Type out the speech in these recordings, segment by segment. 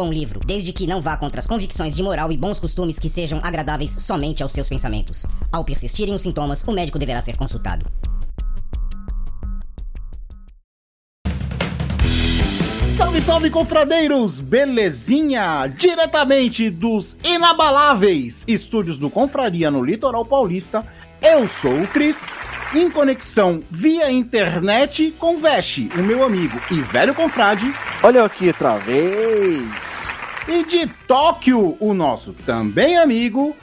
bom livro, desde que não vá contra as convicções de moral e bons costumes que sejam agradáveis somente aos seus pensamentos. Ao persistirem os sintomas, o médico deverá ser consultado. Salve, salve, confradeiros! Belezinha? Diretamente dos inabaláveis estúdios do Confraria no Litoral Paulista, eu sou o Cris, em conexão via internet com Veste, o meu amigo e velho confrade, Olha aqui outra vez. e de Tóquio, o nosso também amigo,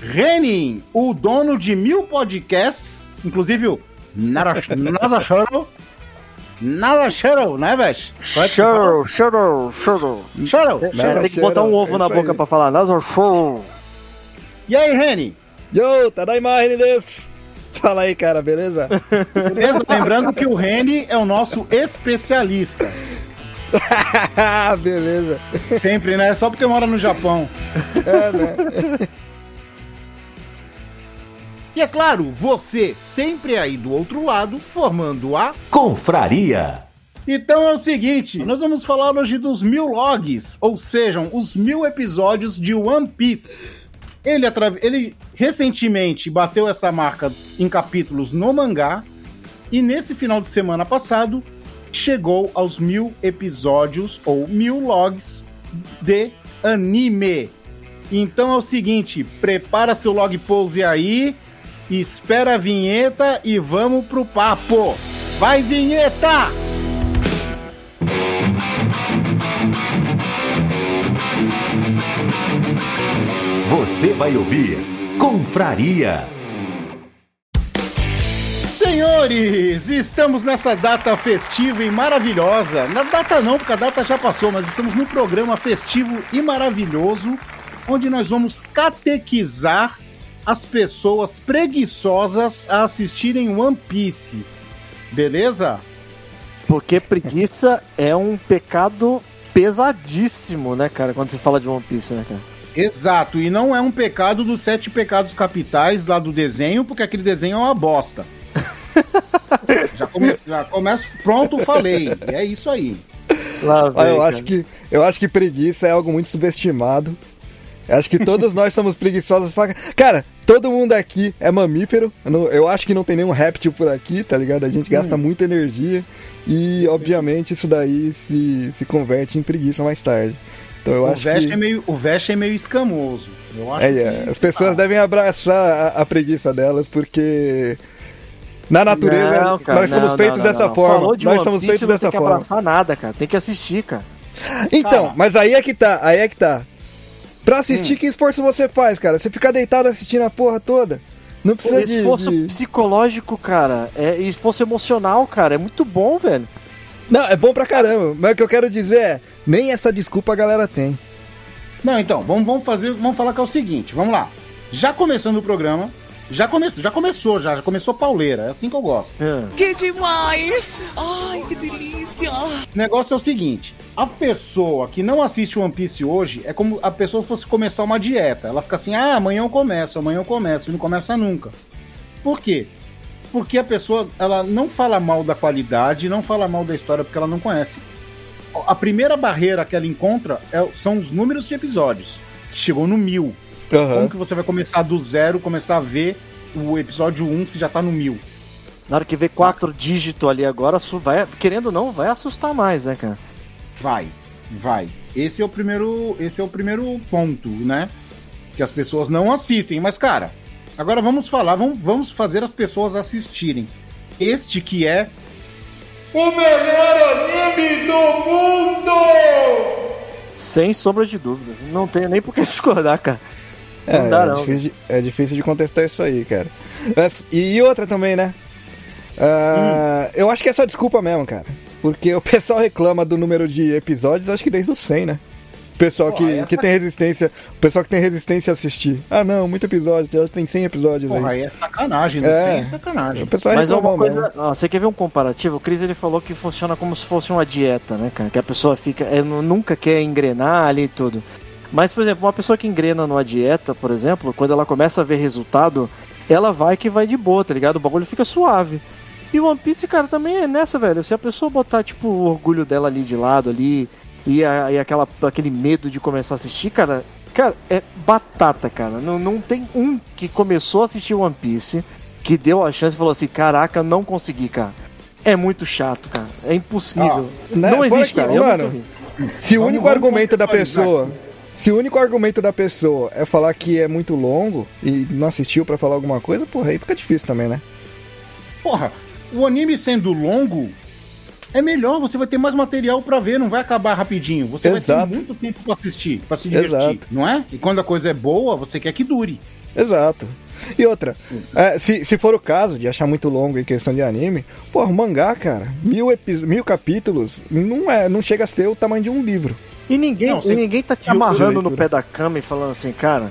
Renin, o dono de mil podcasts, inclusive o Nasa Shuttle. Nada Shuttle, né? Show, show, show. Shuttle. Né, Tem que botar um ovo é na boca aí. pra falar. Nasal show. E aí, Renin? Yo, tá da imagem desse. Fala aí, cara, beleza? Beleza? Lembrando que o Reni é o nosso especialista. beleza. Sempre, né? Só porque mora no Japão. É, né? E é claro, você sempre aí do outro lado, formando a. Confraria. Então é o seguinte: nós vamos falar hoje dos mil logs, ou sejam, os mil episódios de One Piece. Ele, ele recentemente bateu essa marca em capítulos no mangá, e nesse final de semana passado chegou aos mil episódios ou mil logs de anime. Então é o seguinte: prepara seu log pose aí, espera a vinheta e vamos pro papo. Vai, vinheta! Você vai ouvir Confraria. Senhores, estamos nessa data festiva e maravilhosa. Na data não, porque a data já passou, mas estamos num programa festivo e maravilhoso, onde nós vamos catequizar as pessoas preguiçosas a assistirem One Piece. Beleza? Porque preguiça é um pecado pesadíssimo, né, cara? Quando se fala de One Piece, né, cara? Exato, e não é um pecado dos sete pecados capitais lá do desenho, porque aquele desenho é uma bosta. já, come, já começo, pronto, falei. E é isso aí. Lá Ah, eu vem, acho cara. que eu acho que preguiça é algo muito subestimado. Eu acho que todos nós somos preguiçosos pra... Cara, todo mundo aqui é mamífero. Eu, não- eu acho que não tem nenhum réptil por aqui, tá ligado? A gente gasta muita energia e, obviamente, isso daí se, se converte em preguiça mais tarde. Então eu o acho Vest que... é meio, o Vest é meio escamoso. Eu acho É, é, que- as pessoas Ah, devem abraçar a, a preguiça delas, porque na natureza Não, cara, nós somos não, feitos não, não, dessa não. forma. De Nós somos feitos não dessa tem que forma. abraçar nada, cara. Tem que assistir, cara. Então, Cara. mas aí é que tá, aí é que tá. Pra assistir, Hum. que esforço você faz, cara? Você fica deitado assistindo a porra toda. Não precisa de, Esforço de- psicológico, cara. É esforço emocional, cara. É muito bom, velho. Não, é bom pra caramba. Mas o que eu quero dizer é, nem essa desculpa a galera tem. Não, então, vamos, vamos fazer, vamos falar que é o seguinte, vamos lá. Já começando o programa, já começou, já começou, já, já começou pauleira, é assim que eu gosto. É. Que demais! Ai, que delícia! O negócio é o seguinte: a pessoa que não assiste One Piece hoje é como a pessoa fosse começar uma dieta. Ela fica assim: ah, amanhã eu começo, amanhã eu começo, e não começa nunca. Por quê? Porque a pessoa ela não fala mal da qualidade, não fala mal da história porque ela não conhece. A primeira barreira que ela encontra é- são os números de episódios, que chegou no mil. Como que você vai começar do zero, começar a ver o episódio 1 se já tá no mil? Na hora que vê quatro dígitos ali agora, vai, querendo ou não, vai assustar mais, né, cara? Vai, vai. Esse é o primeiro, esse é o primeiro ponto, né? Que as pessoas não assistem. Mas, cara, agora vamos falar, vamos, vamos fazer as pessoas assistirem. Este que é o melhor anime do mundo! Sem sombra de dúvida. Não tenho nem por que discordar, cara. É, Não dá, é não. Difícil de, é difícil de contestar isso aí, cara. Mas- e outra também, né? Ah, Eu acho que é só desculpa mesmo, cara. Porque o pessoal reclama do número de episódios, acho que desde o 100, né? O pessoal Porra, que, essa- que tem resistência, o pessoal que tem resistência a assistir. Ah, não, muito episódio, já tem 100 episódios Porra, aí. aí é sacanagem, É. sei, é sacanagem. O pessoal Mas é uma coisa. ó, você quer ver um comparativo? O Cris ele falou que funciona como se fosse uma dieta, né, cara? Que a pessoa fica. é, nu- nunca quer engrenar ali e tudo. Mas, por exemplo, uma pessoa que engrena numa dieta, por exemplo, quando ela começa a ver resultado, ela vai que vai de boa, tá ligado? O bagulho fica suave. E o One Piece, cara, também é nessa, velho. Se a pessoa botar, tipo, o orgulho dela ali de lado ali e, a- e aquela, aquele medo de começar a assistir, cara, cara, é batata, cara. Não, não tem um que começou a assistir One Piece que deu a chance e falou assim: caraca, não consegui, cara. É muito chato, cara. É impossível. né? Não Fora existe, que, cara. Mano. Se o Vamos- único vamos argumento da contextualizar pessoa. Se o único argumento da pessoa é falar que é muito longo e não assistiu pra falar alguma coisa, porra, aí fica difícil também, né? Porra, o anime sendo longo é melhor, você vai ter mais material pra ver, não vai acabar rapidinho. Você vai Exato. ter muito tempo pra assistir, pra se divertir, Exato. não é? E quando a coisa é boa, você quer que dure. Exato. E outra, é, se, se for o caso de achar muito longo em questão de anime, porra, o mangá, cara, mil, mil capítulos, não, é, não chega a ser o tamanho de um livro. E ninguém, Não, e ninguém tá te amarrando no pé da cama e falando assim, cara,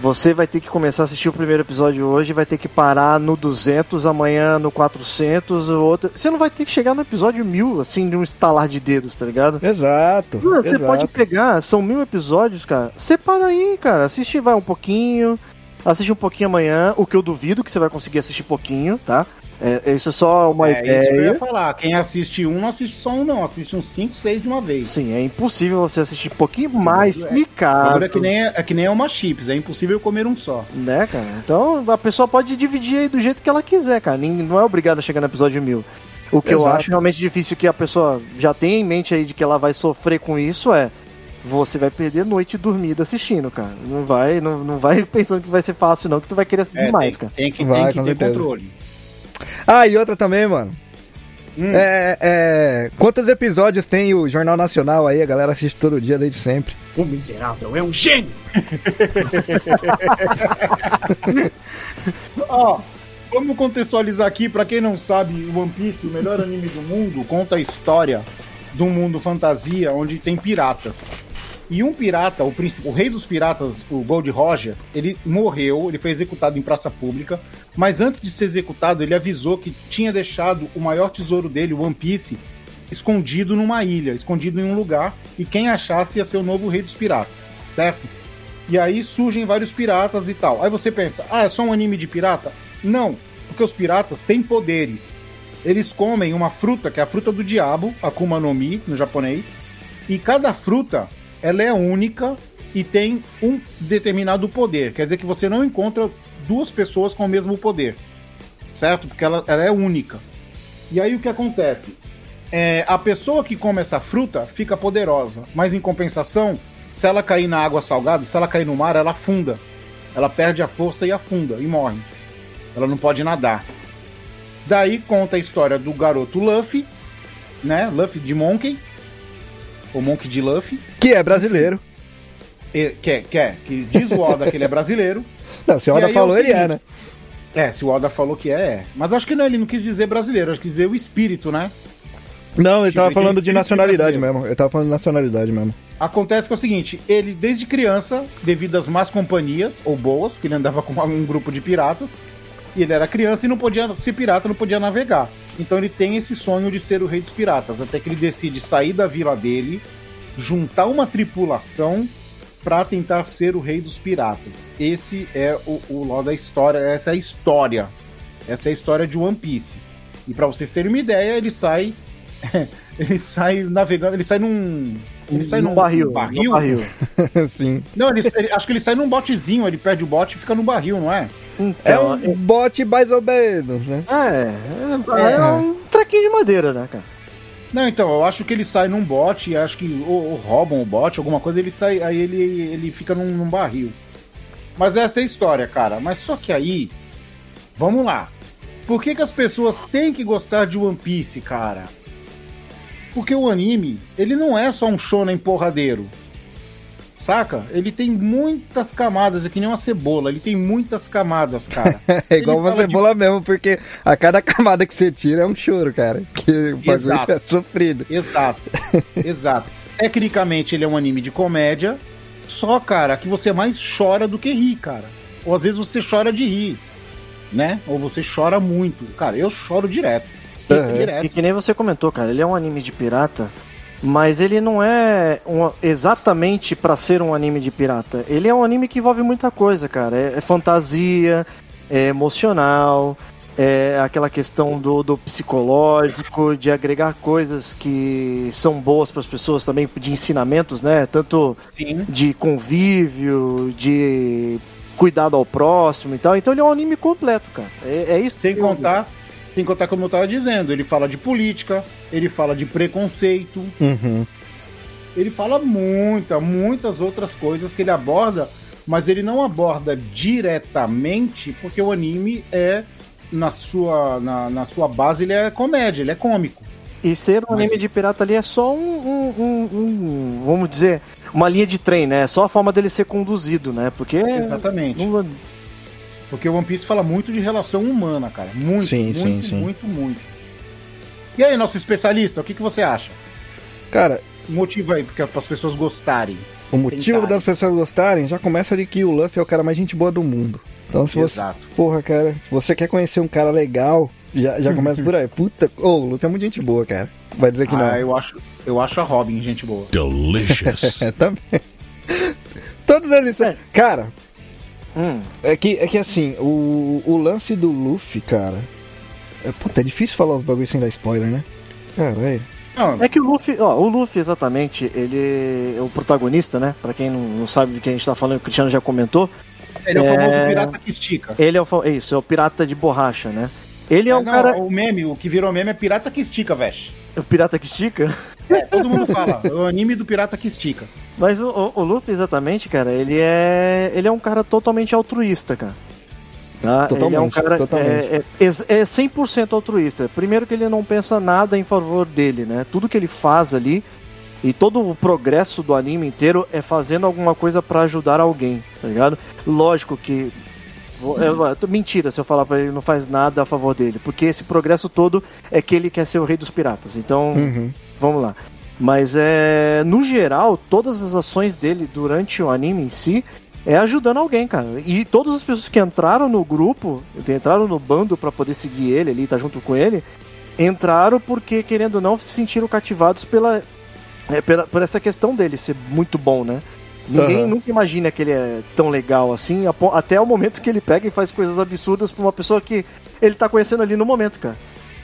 você vai ter que começar a assistir o primeiro episódio hoje, vai ter que parar no 200, amanhã no 400, o outro... Você não vai ter que chegar no episódio 1000, assim, de um estalar de dedos, tá ligado? Exato. Mano, você pode pegar, são mil episódios, cara. Separa aí, cara. Assiste, vai um pouquinho. Assiste um pouquinho amanhã. O que eu duvido que você vai conseguir assistir pouquinho, tá? É, isso é só uma é isso que eu ideia. ia falar. Quem assiste um, não assiste só um, não. Assiste uns 5, 6 de uma vez. Sim, é impossível você assistir um pouquinho mais É. picado. Agora é que, nem, é que nem uma chips, é impossível comer um só. Né, cara? Então a pessoa pode dividir aí do jeito que ela quiser, cara. Não é obrigado a chegar no episódio 1000. O que eu Exato. acho realmente difícil que a pessoa já tenha em mente aí de que ela vai sofrer com isso é. Você vai perder noite dormida assistindo, cara. Não vai, não, não vai pensando que vai ser fácil, não, que tu vai querer assistir É, demais, tem, cara. tem que, Vai, tem que ter certeza. controle. Ah, e outra também, mano. Hum. É, é, quantos episódios tem o Jornal Nacional aí? A galera assiste todo dia, desde sempre. O miserável é um gênio! Ó, vamos contextualizar aqui, pra quem não sabe, o One Piece, o melhor anime do mundo, conta a história de um mundo fantasia onde tem piratas. E um pirata, o, príncipe, o rei dos piratas, o Gold Roger, ele morreu, ele foi executado em praça pública, mas antes de ser executado, ele avisou que tinha deixado o maior tesouro dele, o One Piece, escondido numa ilha, escondido em um lugar, e quem achasse ia ser o novo rei dos piratas, certo? E aí surgem vários piratas e tal. Aí você pensa, ah, é só um anime de pirata? Não, porque os piratas têm poderes. Eles comem uma fruta, que é a fruta do diabo, Akuma no Mi, no japonês, e cada fruta, ela é única e tem um determinado poder. Quer dizer que você não encontra duas pessoas com o mesmo poder, certo? Porque ela, ela é única. E aí o que acontece? É, a pessoa que come essa fruta fica poderosa, mas em compensação, se ela cair na água salgada, se ela cair no mar, ela afunda. Ela perde a força e afunda e morre. Ela não pode nadar. Daí conta a história do garoto Luffy, né? Luffy de Monkey, ou Monkey de Luffy, Que é brasileiro. e- que, é- que, é- que diz o Oda que ele é brasileiro. Não, se o Oda é falou, o ele é, né? É, se o Oda falou que é, é. Mas acho que não, ele não quis dizer brasileiro, acho que quis dizer o espírito, né? Não, ele tava Tipo, falando ele- de ele nacionalidade mesmo. Ele tava falando de nacionalidade mesmo. Acontece que é o seguinte, ele desde criança, devido às más companhias, ou boas, que ele andava com um grupo de piratas, e ele era criança e não podia ser pirata, não podia navegar. Então ele tem esse sonho de ser o rei dos piratas, até que ele decide sair da vila dele, juntar uma tripulação pra tentar ser o rei dos piratas. Esse é o, o nó da história, essa é a história. Essa é a história de One Piece. E pra vocês terem uma ideia, ele sai ele sai navegando, ele sai num ele sai Num num barril, barril. num barril. Sim. Não, ele, ele- acho que ele sai num botezinho, ele perde o bote e fica no barril, não é? É Então, um bote mais ou menos, né? é, é, é um trequinho de madeira, né, cara? Não, então, eu acho que ele sai num bote, acho que ou, ou roubam o bote, alguma coisa, ele sai, aí ele, ele fica num, num barril. Mas essa é a história, cara. Mas só que aí, vamos lá. Por que, que as pessoas têm que gostar de One Piece, cara? Porque o anime, ele não é só um shonen porradeiro. Saca? Ele tem muitas camadas, é que nem uma cebola, ele tem muitas camadas, cara. É igual uma fala de- cebola mesmo, porque a cada camada que você tira é um choro, cara. Que o bagulho Exato. é sofrido. Exato, exato. Tecnicamente ele é um anime de comédia, só, cara, que você mais chora do que ri, cara. Ou às vezes você chora de rir, né? Ou você chora muito. Cara, eu choro direto. E que nem você comentou, cara, ele é um anime de pirata, mas ele não é um- exatamente pra ser um anime de pirata. Ele é um anime que envolve muita coisa, cara. É, é fantasia, é emocional, é aquela questão do, do psicológico, de agregar coisas que são boas para as pessoas também, de ensinamentos, né? Tanto Sim. de convívio, de cuidado ao próximo e tal. Então ele é um anime completo, cara. É, é isso. Sem que eu- contar, sem contar como eu tava dizendo, ele fala de política, ele fala de preconceito, Uhum. ele fala muita, muitas outras coisas que ele aborda, mas ele não aborda diretamente, porque o anime é na sua, na, na sua base ele é comédia, ele é cômico. E ser um Mas- anime de pirata ali é só um, um- um- um- vamos dizer, uma linha de trem, né? É só a forma dele ser conduzido, né? Porque Exatamente. não- Porque o One Piece fala muito de relação humana, cara. Muito, Sim, muito, sim, sim. muito, muito. E aí, nosso especialista, o que, que você acha? Cara, O motivo aí para as pessoas gostarem. o motivo Tentarem. das pessoas gostarem já começa de que o Luffy é o cara mais gente boa do mundo. Então se você. Exato. Porra, cara, se você quer conhecer um cara legal, já, já começa por aí. Puta, ô, o Luffy é muito gente boa, cara. Vai dizer que não. Ah, eu acho, eu acho a Robin gente boa. Delicious. É, também. Todos eles são. É. Cara, Hum, é que, é que assim, o, o lance do Luffy, cara. É, puta, é difícil falar os bagulhos sem dar spoiler, né? Caralho. Não, É que o Luffy, ó, o Luffy exatamente, ele é o protagonista, né? Pra quem não, não sabe de quem a gente tá falando, o Cristiano já comentou. ele é o É. famoso pirata que estica. Ele é o, é isso, é o pirata de borracha, né? Ele é Ah, um não, cara. O meme, o que virou meme é pirata que estica, vesh. O pirata que estica. É, todo mundo fala. é o anime do pirata que estica. Mas o, o- o Luffy, exatamente, cara, ele é. Ele é um cara totalmente altruísta, cara. Tá? ele é um Totalmente, cara totalmente. é, é, é 100% altruísta. Primeiro que ele não pensa nada em favor dele, né? Tudo que ele faz ali e todo o progresso do anime inteiro é fazendo alguma coisa pra ajudar alguém, tá ligado? Lógico que vou- eu- tô- mentira se eu falar pra ele não faz nada a favor dele, porque esse progresso todo é que ele quer ser o rei dos piratas. Então, Uhum. Vamos lá. Mas é. No geral, todas as ações dele durante o anime em si é ajudando alguém, cara. E todas as pessoas que entraram no grupo, entraram no bando pra poder seguir ele ali, tá junto com ele, entraram porque, querendo ou não, se sentiram cativados pela, é, pela por essa questão dele ser muito bom, né? Ninguém Aham. nunca imagina que ele é tão legal assim, até o momento que ele pega e faz coisas absurdas pra uma pessoa que ele tá conhecendo ali no momento, cara.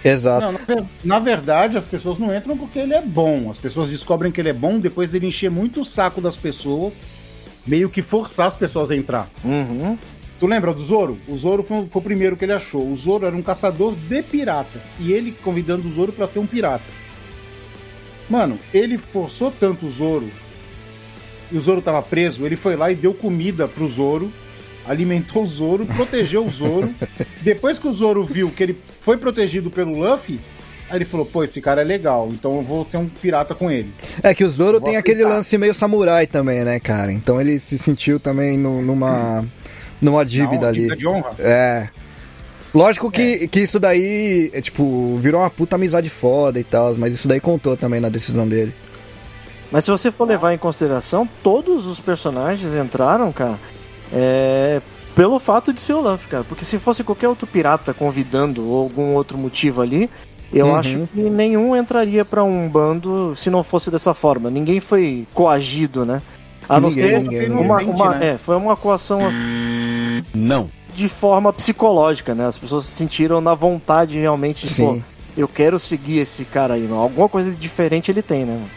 Exato. Não, na, ver- na verdade, as pessoas não entram porque ele é bom. As pessoas descobrem que ele é bom depois dele encher muito o saco das pessoas, meio que forçar as pessoas a entrar. Uhum. Tu lembra do Zoro? O Zoro foi, foi o primeiro que ele achou. O Zoro era um caçador de piratas. E ele convidando o Zoro pra ser um pirata. Mano, ele forçou tanto o Zoro. E o Zoro tava preso. Ele foi lá e deu comida pro Zoro. Alimentou o Zoro, protegeu o Zoro. Depois que o Zoro viu que ele foi protegido pelo Luffy, aí ele falou: pô, esse cara é legal, então eu vou ser um pirata com ele. É que o Zoro tem aquele lance meio samurai também, né, cara? Então ele se sentiu também no- numa, numa dívida Não, ali. dívida de honra. É. Lógico que, que isso daí, é, tipo, virou uma puta amizade foda e tal, mas isso daí contou também na decisão dele. Mas se você for levar em consideração, todos os personagens entraram, cara, é, pelo fato de ser o Luffy, cara. Porque se fosse qualquer outro pirata convidando ou algum outro motivo ali, eu Uhum. acho que nenhum entraria pra um bando se não fosse dessa forma. Ninguém foi coagido, né? A não ser uma, uma- né? é, foi uma coação Não. de forma psicológica, né? As pessoas se sentiram na vontade realmente de, pô, Sim. eu quero seguir esse cara aí, mano. Alguma coisa diferente ele tem, né, mano?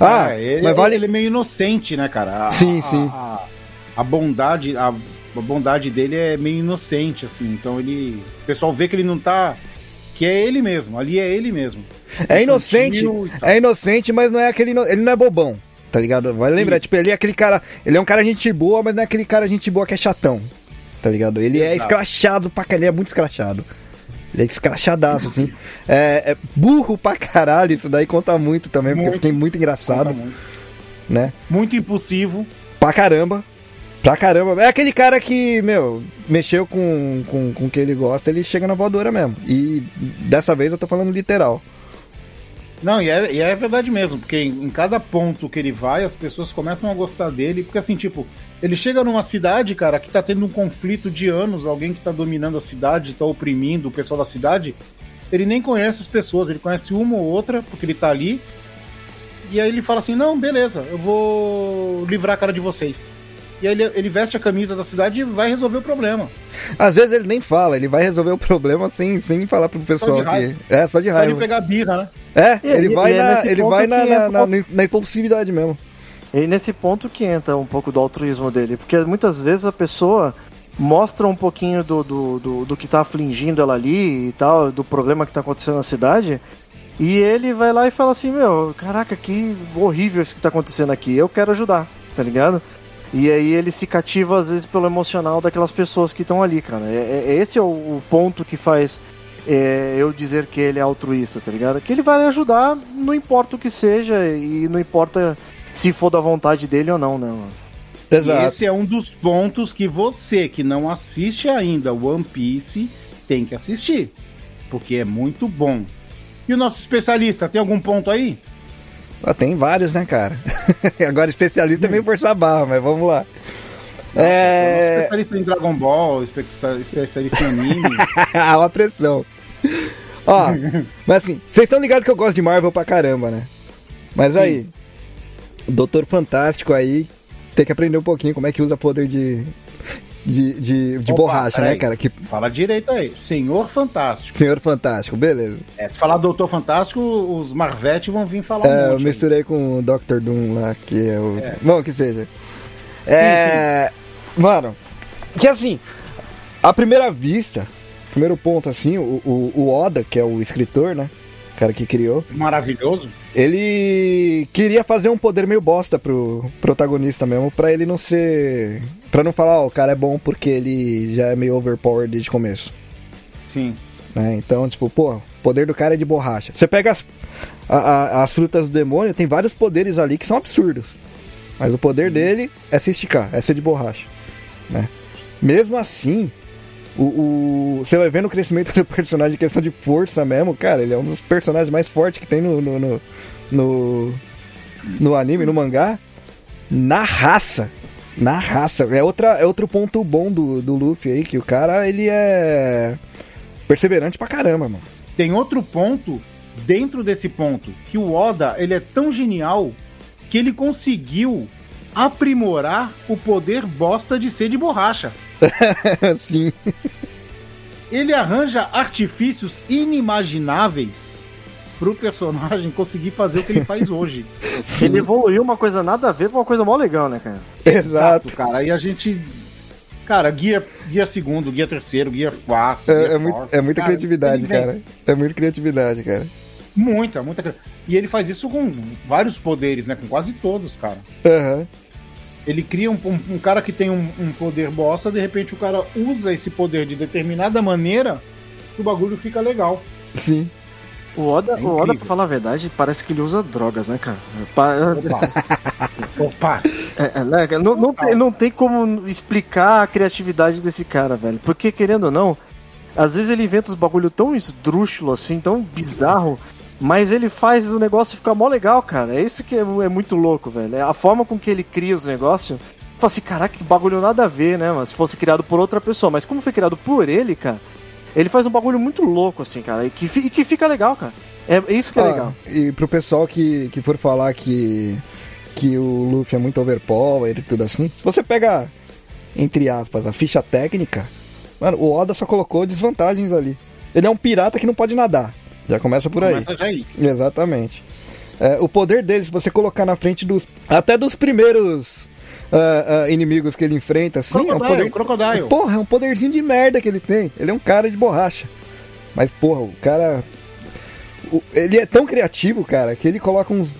Ah, É, ele, mas vale. ele é meio inocente, né, cara? A- Sim, a- sim. A, bondade, a, a bondade dele é meio inocente, assim. Então ele. O pessoal vê que ele não tá. Que é ele mesmo, ali é ele mesmo. É inocente, é inocente, mas não é aquele. Ele não é bobão, tá ligado? Vai lembrar, Sim. tipo, ele é aquele cara. Ele é um cara gente boa, mas não é aquele cara gente boa que é chatão. Tá ligado? Ele é Exato. escrachado pra caralho, ele é muito escrachado. Ele é escrachadaço, assim. É, é burro pra caralho, isso daí conta muito também, porque Muito. fiquei muito engraçado, muito. né? Muito impulsivo. Pra caramba. Pra caramba. É aquele cara que, meu, mexeu com, com, com o que ele gosta, ele chega na voadora mesmo. E dessa vez eu tô falando literal. Não, e é, e é verdade mesmo, porque em, em cada ponto que ele vai, as pessoas começam a gostar dele, porque assim, tipo, ele chega numa cidade, cara, que tá tendo um conflito de anos, alguém que tá dominando a cidade, tá oprimindo o pessoal da cidade, ele nem conhece as pessoas, ele conhece uma ou outra, porque ele tá ali, e aí ele fala assim, não, beleza, eu vou livrar a cara de vocês. E aí ele, ele veste a camisa da cidade e vai resolver o problema. Às vezes ele nem fala, ele vai resolver o problema sem, sem falar pro pessoal que. É, só de Só raiva. ele pegar birra, né? É, E- ele e- vai, e é na, ele vai na, que na, entra na, na impulsividade mesmo. E nesse ponto que entra um pouco do altruísmo dele, porque muitas vezes a pessoa mostra um pouquinho do, do, do, do que tá afligindo ela ali e tal, do problema que tá acontecendo na cidade, e ele vai lá e fala assim, meu, caraca, que horrível isso que tá acontecendo aqui, eu quero ajudar, tá ligado? E aí ele se cativa às vezes pelo emocional daquelas pessoas que estão ali, cara. É, é- esse é o, o ponto que faz é, eu dizer que ele é altruísta, tá ligado? Que ele vai ajudar, não importa o que seja, e não importa se for da vontade dele ou não, né, mano? E Exato. esse é um dos pontos que você que não assiste ainda One Piece tem que assistir, porque é muito bom. E o nosso especialista, tem algum ponto aí? Ah, tem vários, né, cara? Agora especialista Hum. é meio forçar a barra, mas vamos lá. Nosso É. Especialista em Dragon Ball, espe- especialista em anime. a pressão. Ó, mas assim, vocês estão ligados que eu gosto de Marvel pra caramba, né? Mas aí, o Doutor Fantástico aí tem que aprender um pouquinho como é que usa poder de. De, de, de Opa, borracha, né, peraí. cara? Que Fala direito aí. Senhor Fantástico. Senhor Fantástico, beleza. É, falar Doutor Fantástico, os Marvete vão vir falar É, um eu monte aí. misturei com o Dr. Doom lá, que é o. Bom, que seja. É. Mano, que assim, à primeira vista, primeiro ponto assim, o, o, o Oda, que é o escritor, né? Cara que criou, Maravilhoso. ele queria fazer um poder meio bosta pro protagonista mesmo, pra ele não ser. Pra não falar, ó, o cara é bom porque ele já é meio overpowered desde o começo. Sim. né? Então, tipo, pô, o poder do cara é de borracha. Você pega as, a- a- as frutas do demônio, tem vários poderes ali que são absurdos. Mas o poder dele é se esticar, é ser de borracha. Né? Mesmo assim, o, o- você vai vendo o crescimento do personagem em questão de força mesmo, cara, ele é um dos personagens mais fortes que tem no, no, no, no, no anime, no mangá. Na raça. Na raça. É, outra, é outro ponto bom do, do Luffy aí, que o cara, ele é perseverante pra caramba, mano. Tem outro ponto dentro desse ponto, que o Oda, ele é tão genial que ele conseguiu aprimorar o poder bosta de ser de borracha. Sim. Ele arranja artifícios inimagináveis pro personagem conseguir fazer o que ele faz hoje. Ele evoluiu uma coisa nada a ver com uma coisa mó legal, né, cara? Exato. cara. Aí a gente. Cara, guia, guia segundo, guia terceiro, guia quarto. É, guia é muito- é muita Cara, criatividade, cara. É muita criatividade, cara. Muita, muita. E ele faz isso com vários poderes, né? Com quase todos, cara. Aham. Ele cria um, um- um cara que tem um, um poder bosta, de repente o cara usa esse poder de determinada maneira que o bagulho fica legal. Sim. O Oda, É o Oda, pra falar a verdade, parece que ele usa drogas, né, cara? Pa- Opa! Opa! É, é, né, cara? não, não, tem, não tem como explicar a criatividade desse cara, velho. Porque, querendo ou não, às vezes ele inventa uns bagulho tão esdrúxulo assim, tão bizarro, mas ele faz o negócio ficar mó legal, cara. É isso que é, é muito louco, velho. É a forma com que ele cria os negócios. Fala assim, caraca, que bagulho nada a ver, né, mano? Se fosse criado por outra pessoa. Mas como foi criado por ele, cara, ele faz um bagulho muito louco, assim, cara. E que, e que fica legal, cara. É isso que é Ó, legal. E pro pessoal que, que for falar que, que o Luffy é muito overpower e tudo assim, se você pega, entre aspas, a ficha técnica, mano, o Oda só colocou desvantagens ali. Ele é um pirata que não pode nadar. Já começa por aí. Começa já aí. Exatamente. É, o poder dele, se você colocar na frente dos. Até dos primeiros ah, ah, inimigos que ele enfrenta, assim, é um Crocodile, poder. Crocodile. Porra, é um poderzinho de merda que ele tem. Ele é um cara de borracha. Mas, porra, o cara. o- ele é tão criativo, cara, que ele coloca uns.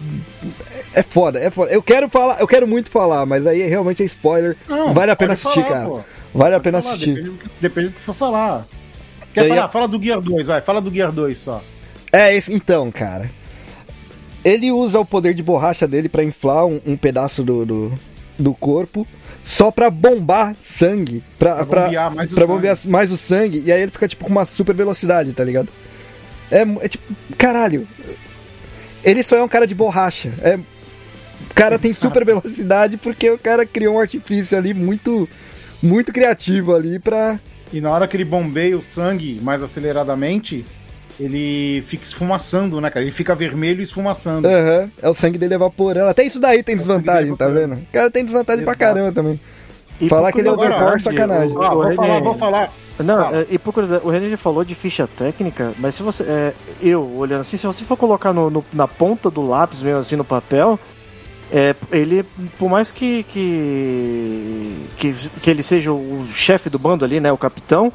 É foda, é foda. Eu quero falar, eu quero muito falar, mas aí realmente é spoiler. Não, vale a pena assistir, falar, cara. pô. Vale a Pode pena falar, assistir. Depende, do que- depende do que for falar. Quer falar? Fala do Gear 2, vai. Fala do Gear 2 só. É, esse, então, cara. Ele usa o poder de borracha dele pra inflar um, um pedaço do, do, do corpo só pra bombar sangue. Pra, Pra pra, bombear mais o pra sangue. bombear mais o sangue. E aí ele fica, tipo, com uma super velocidade, tá ligado? É, é tipo, caralho. Ele só é um cara de borracha. É, o cara tem Exato. super velocidade porque o cara criou um artifício ali muito, muito criativo ali pra. E na hora que ele bombeia o sangue mais aceleradamente, ele fica esfumaçando, né, cara? Ele fica vermelho e esfumaçando. Aham, é o sangue dele evaporando. Até isso daí tem É desvantagem, tá vendo? O cara tem desvantagem pra Exato. caramba também. E Falar que ele é overpower, sacanagem. o- Ah, vou René- falar, vou falar. Não, Fala. é, e por curiosidade, o René falou de ficha técnica, mas se você. é, eu, olhando assim, se você for colocar no, no- na ponta do lápis mesmo assim no papel, é, ele, por mais que, que, que. que ele seja o chefe do bando ali, né? O capitão,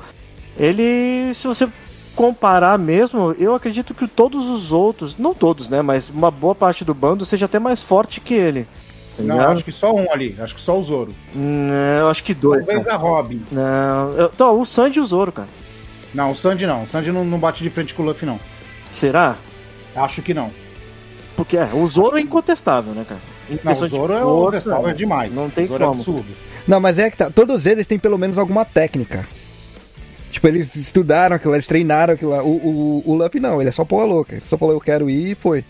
ele. Se você comparar mesmo, eu acredito que todos os outros, não todos, né? Mas uma boa parte do bando seja até mais forte que ele. tá Não, ligado? acho que só um ali. Acho que só o Zoro. Não, eu acho que dois. Talvez cara. a Robin. Não, eu, então, o Sandy e o Zoro, cara. Não, o Sandy não. O Sandy não, não bate de frente com o Luffy, não. Será? Acho que não. Porque é, o Zoro é incontestável, né, cara? Em Não, o Zoro é força, overpower demais. Não tem o Zoro é como. absurdo. Não, mas é que tá. Todos eles têm pelo menos alguma técnica. Tipo, eles estudaram aquilo, eles treinaram aquilo lá. O, o, o Luffy não, ele é só porra louca. Ele só falou, eu quero ir e foi.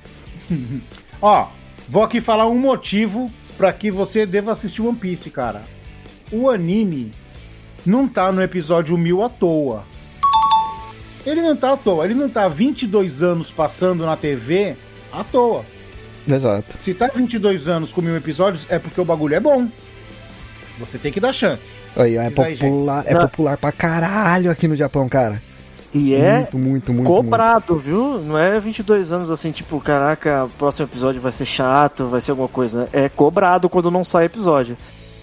Ó, vou aqui falar um motivo pra que você deva assistir One Piece, cara. O anime não tá no episódio 1000 à toa. Ele não tá à toa. Ele não tá 22 anos passando na TV à toa. Exato. Se tá 22 anos com mil episódios, é porque o bagulho é bom. Você tem que dar chance. Aí, é popular, é popular pra caralho aqui no Japão, cara. E é muito, muito, muito. cobrado, viu? Não é 22 anos assim, tipo, caraca, o próximo episódio vai ser chato, vai ser alguma coisa. né? É cobrado quando não sai episódio.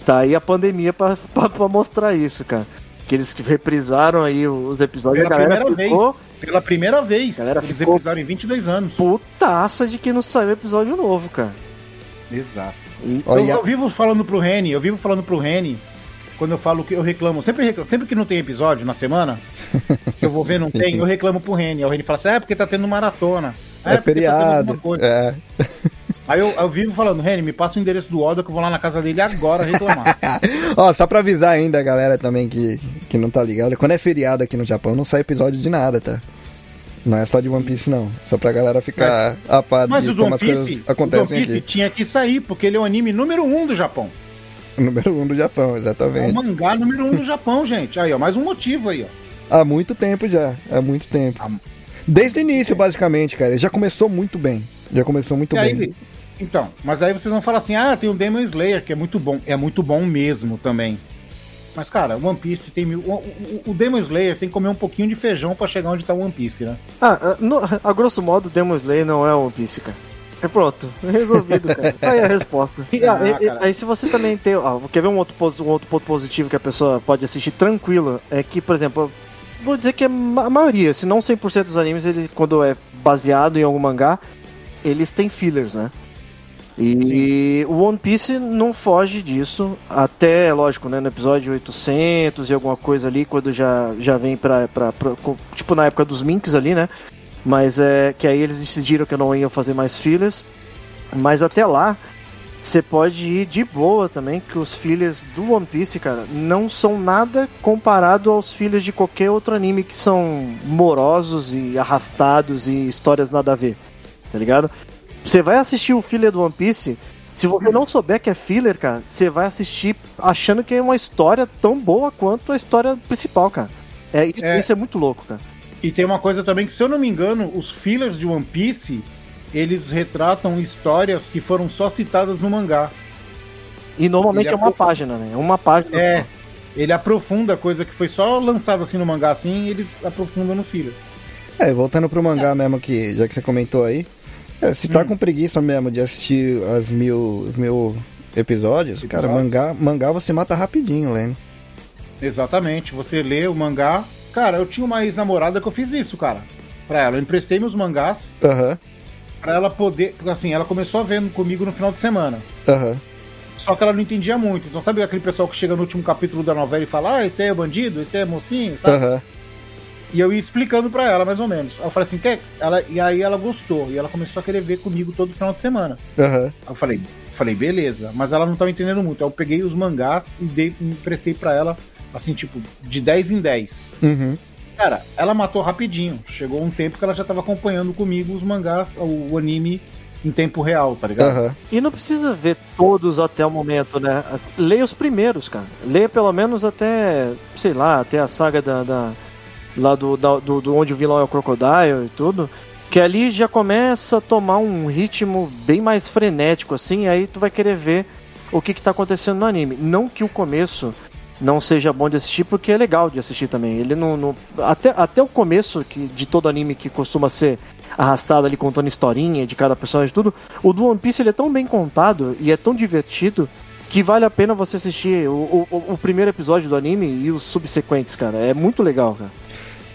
Tá aí a pandemia pra, pra, pra mostrar isso, cara. Que eles reprisaram aí os episódios. Pela a galera primeira ficou vez. Pela primeira vez. Galera eles ficou- reprisaram em 22 anos. putaça de que não saiu episódio novo, cara. Exato. E- Eu, Olha, eu vivo falando pro Reni, eu vivo falando pro Reni, quando eu falo que eu reclamo, sempre, reclamo, sempre que não tem episódio na semana, que eu vou ver não tem, eu reclamo pro Reni. Aí o Reni fala assim, é porque tá tendo maratona. é, porque tá feriado. coisa." É. Aí eu, eu vivo falando, Reni, me passa o endereço do Oda que eu vou lá na casa dele agora reclamar. Ó, só pra avisar ainda a galera também que, que não tá ligada. Quando é feriado aqui no Japão, não sai episódio de nada, tá? Não é só de One Piece, não. Só pra galera ficar a par Mas de o como One as coisas Piece, o do One acontecem Piece aqui. tinha que sair, porque ele é o anime número um do Japão. Número um do Japão, É o exatamente. mangá número um do Japão, gente. Aí, ó, mais um motivo aí, ó. Há muito tempo já. Há muito tempo. Desde o início, basicamente, cara. Já começou muito bem. Já começou muito bem. então, mas aí vocês vão falar assim: ah, tem o Demon Slayer, que é muito bom. É muito bom mesmo também. Mas, cara, One Piece tem mil. O, o, o Demon Slayer tem que comer um pouquinho de feijão pra chegar onde tá o One Piece, né? Ah, ah, no- a grosso modo, Demon Slayer não é One Piece, cara. É pronto, resolvido, cara. Aí a resposta. E, ah, Ah, e- e- cara. aí se você também tem. ah, quer ver um outro, um outro ponto positivo que a pessoa pode assistir tranquilo? É que, por exemplo, vou dizer que a ma- a maioria, se não 100% dos animes, ele, quando é baseado em algum mangá, eles têm fillers, né? E o One Piece não foge disso, até, lógico, né, no episódio 800 e alguma coisa ali, quando já, já vem pra, pra, pra- Tipo na época dos Minks ali, né? Mas é que aí eles decidiram que eu não ia fazer mais fillers. Mas até lá, você pode ir de boa também, que os fillers do One Piece, cara, não são nada comparado aos fillers de qualquer outro anime que são morosos e arrastados e histórias nada a ver. Tá ligado? Você vai assistir o filler do One Piece, se você não souber que é filler, cara, você vai assistir achando que é uma história tão boa quanto a história principal, cara. É, isso, É. isso é muito louco, cara. E tem uma coisa também que, se eu não me engano, os fillers de One Piece eles retratam histórias que foram só citadas no mangá. E normalmente Ele é uma aprofunda. página, né? É uma página. É. Ele aprofunda coisa que foi só lançada assim no mangá, assim, e eles aprofundam no filler. É, voltando pro mangá mesmo, que, já que você comentou aí. É, se tá Hum. com preguiça mesmo de assistir as mil, os mil episódios, cara, Episódio. mangá, mangá você mata rapidinho, Lene. Exatamente. Você lê o mangá. Cara, eu tinha uma ex-namorada que eu fiz isso, cara. Pra ela. Eu emprestei meus mangás Aham, pra ela poder. Assim, ela começou vendo comigo no final de semana. aham. Só que ela não entendia muito. Então, sabe aquele pessoal que chega no último capítulo da novela e fala: Ah, esse aí é bandido, esse aí é mocinho, sabe? Aham. E eu ia explicando pra ela, mais ou menos. Aí eu falei assim, quer? Ela, e aí ela gostou. E ela começou a querer ver comigo todo final de semana. Aham. Aí eu falei, falei, beleza. Mas ela não tava entendendo muito. Aí eu peguei os mangás e dei, emprestei pra ela, assim, tipo, de 10 em 10. Uhum. Cara, ela matou rapidinho. Chegou um tempo que ela já tava acompanhando comigo os mangás, o, o anime em tempo real, tá ligado? Aham. E não precisa ver todos até o momento, né? Leia os primeiros, cara. Leia pelo menos até, sei lá, até a saga da. da- lá do, da- do, do onde o vilão é o Crocodile e tudo. Que ali já começa a tomar um ritmo bem mais frenético, assim, aí tu vai querer ver o que, que tá acontecendo no anime. Não que o começo não seja bom de assistir, porque é legal de assistir também. Ele não. não- até, até o começo que, de todo anime que costuma ser arrastado ali contando historinha de cada personagem e tudo, o do One Piece ele é tão bem contado e é tão divertido que vale a pena você assistir o, o, o primeiro episódio do anime e os subsequentes, cara. É muito legal, cara.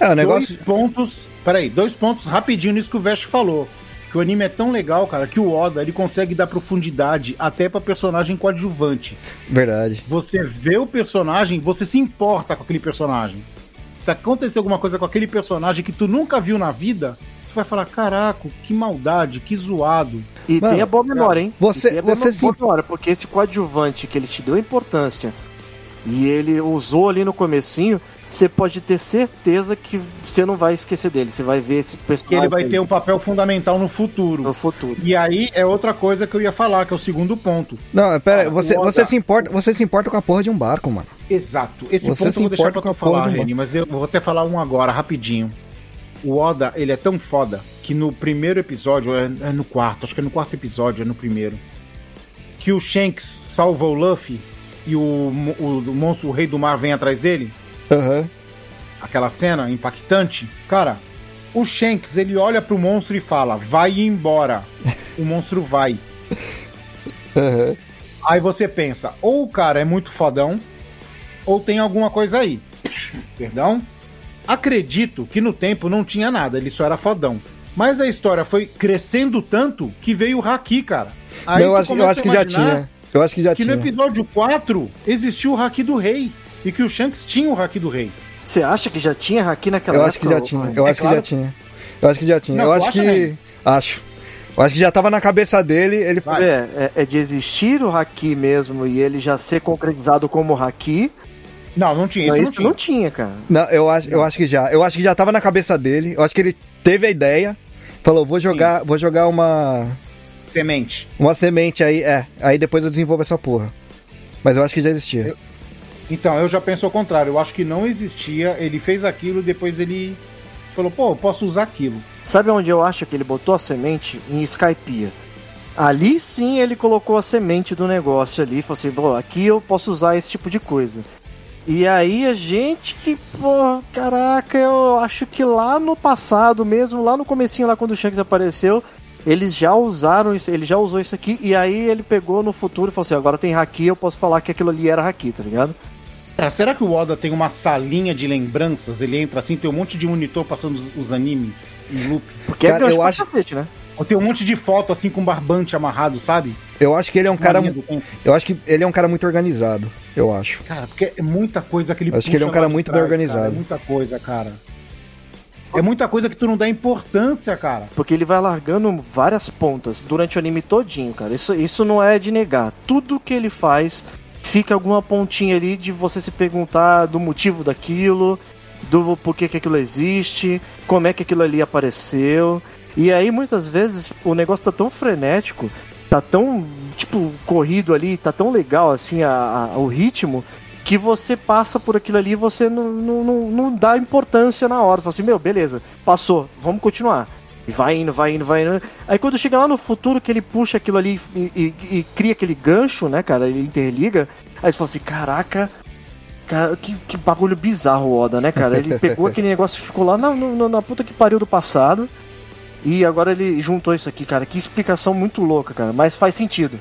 É, o negócio. Dois pontos. Peraí, dois pontos rapidinho nisso que o Vest falou. Que o anime é tão legal, cara, que o Oda ele consegue dar profundidade até pra personagem coadjuvante. Verdade. Você vê o personagem, você se importa com aquele personagem. Se acontecer alguma coisa com aquele personagem que tu nunca viu na vida, tu vai falar: caraca, que maldade, que zoado. E Mano, tem a boa memória, hein? você- tem a boa você se- memória, porque esse coadjuvante que ele te deu importância e ele usou ali no comecinho, você pode ter certeza que você não vai esquecer dele. Você vai ver esse Que personagem ele vai ter um papel fundamental no futuro. no futuro. E aí é outra coisa que eu ia falar, que é o segundo ponto. Não, pera, aí, Ah, você, você, se importa, você se importa com a porra de um barco, mano. Exato. Esse Você ponto se eu vou deixar pra tu falar, Reni, mas eu vou até falar um agora, rapidinho. O Oda, ele é tão foda que no primeiro episódio, é, é no quarto, acho que é no quarto episódio, é no primeiro, que o Shanks salva o Luffy e o, o, o monstro, o rei do mar, vem atrás dele, Aham. aquela cena impactante. Cara, o Shanks, ele olha pro monstro e fala, vai embora. o monstro vai. Aham. Aí você pensa, ou o cara é muito fodão, ou tem alguma coisa aí. Perdão? Acredito que no tempo não tinha nada, ele só era fodão. Mas a história foi crescendo tanto que veio o Haki, cara. Aí Não, eu acho, eu acho que já tinha. Eu acho que já Que no tinha. episódio 4 existiu o Haki do Rei. E que o Shanks tinha o Haki do Rei. Você acha que já tinha haki naquela Eu época? acho que já tinha. Eu É acho que claro. já tinha. Eu acho que já tinha. Não, eu acho que. Reni? Acho. Eu acho que já tava na cabeça dele, ele. É, é, é de existir o haki mesmo e ele já ser concretizado como haki. Não, não tinha. Não, Isso não tinha. não tinha, cara. Não, eu acho, eu acho que já. Eu acho que já tava na cabeça dele. Eu acho que ele teve a ideia. Falou, vou jogar, vou jogar uma Semente. uma semente aí, é. Aí depois eu desenvolvo essa porra. Mas eu acho que já existia. Então, eu já penso ao contrário. Eu acho que não existia. Ele fez aquilo, depois ele falou, pô, eu posso usar aquilo. Sabe onde eu acho que ele botou a semente? Em Skypiea. Ali sim ele colocou a semente do negócio ali. Falou assim, pô, aqui eu posso usar esse tipo de coisa. E aí a gente que, pô, caraca, eu acho que lá no passado mesmo, lá no comecinho, lá quando o Shanks apareceu, eles já usaram isso, ele já usou isso aqui, e aí ele pegou no futuro e falou assim, agora tem haki, eu posso falar que aquilo ali era haki, tá ligado? Cara, será que o Oda tem uma salinha de lembranças? Ele entra assim, tem um monte de monitor passando os, os animes em loop. Porque Cara, é gancho eu acho- cacete, né? Ou tem um monte de foto assim com barbante amarrado, sabe? Eu acho que ele é um cara. Eu acho que ele é um cara muito organizado. Eu acho. Cara, porque é muita coisa que ele Acho que ele é um cara muito bem trás, organizado. cara, É muita coisa, cara. É muita coisa que tu não dá importância, cara. Porque ele vai largando várias pontas durante o anime todinho, cara. Isso, isso não é de negar. Tudo que ele faz fica alguma pontinha ali de você se perguntar do motivo daquilo, do porquê que aquilo existe, como é que aquilo ali apareceu. E aí muitas vezes o negócio tá tão frenético, tá tão, tipo, corrido ali, tá tão legal assim a, a- o ritmo, que você passa por aquilo ali e você não, não, não, não dá importância na hora. Fala assim, meu, beleza, passou, vamos continuar. E vai indo, vai indo, vai indo. Aí quando chega lá no futuro que ele puxa aquilo ali e, e- e cria aquele gancho, né, cara? Ele interliga. Aí você fala assim, caraca. Cara, que, que bagulho bizarro o Oda, né, cara? Ele pegou aquele negócio e ficou lá na, na, na puta que pariu do passado. E agora ele juntou isso aqui, cara. Que explicação muito louca, cara. Mas faz sentido.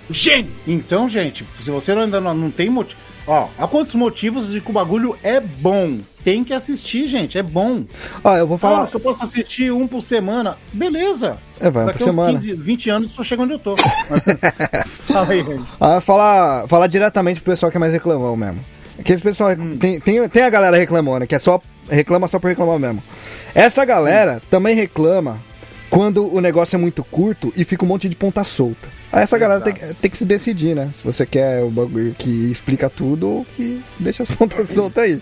Então, gente, se você ainda não, não tem motivo. Ó, há quantos motivos de que o bagulho é bom? Tem que assistir, gente, é bom. Ó, eu vou Fala, falar. se eu posso assistir um por semana, beleza. É, vai, Daqui por uns semana. 15, 20 anos eu chego onde eu tô. Fala aí, gente. Ah, falar, falar diretamente pro pessoal que é mais reclamão mesmo. Aqueles pessoal. Hum. Tem, tem, tem a galera reclamona, que é só reclama só por reclamar mesmo. Essa galera também reclama quando o negócio é muito curto e fica um monte de ponta solta. Aí essa galera tem, tem que se decidir, né? Se você quer o bagulho que explica tudo ou que deixa as pontas soltas aí.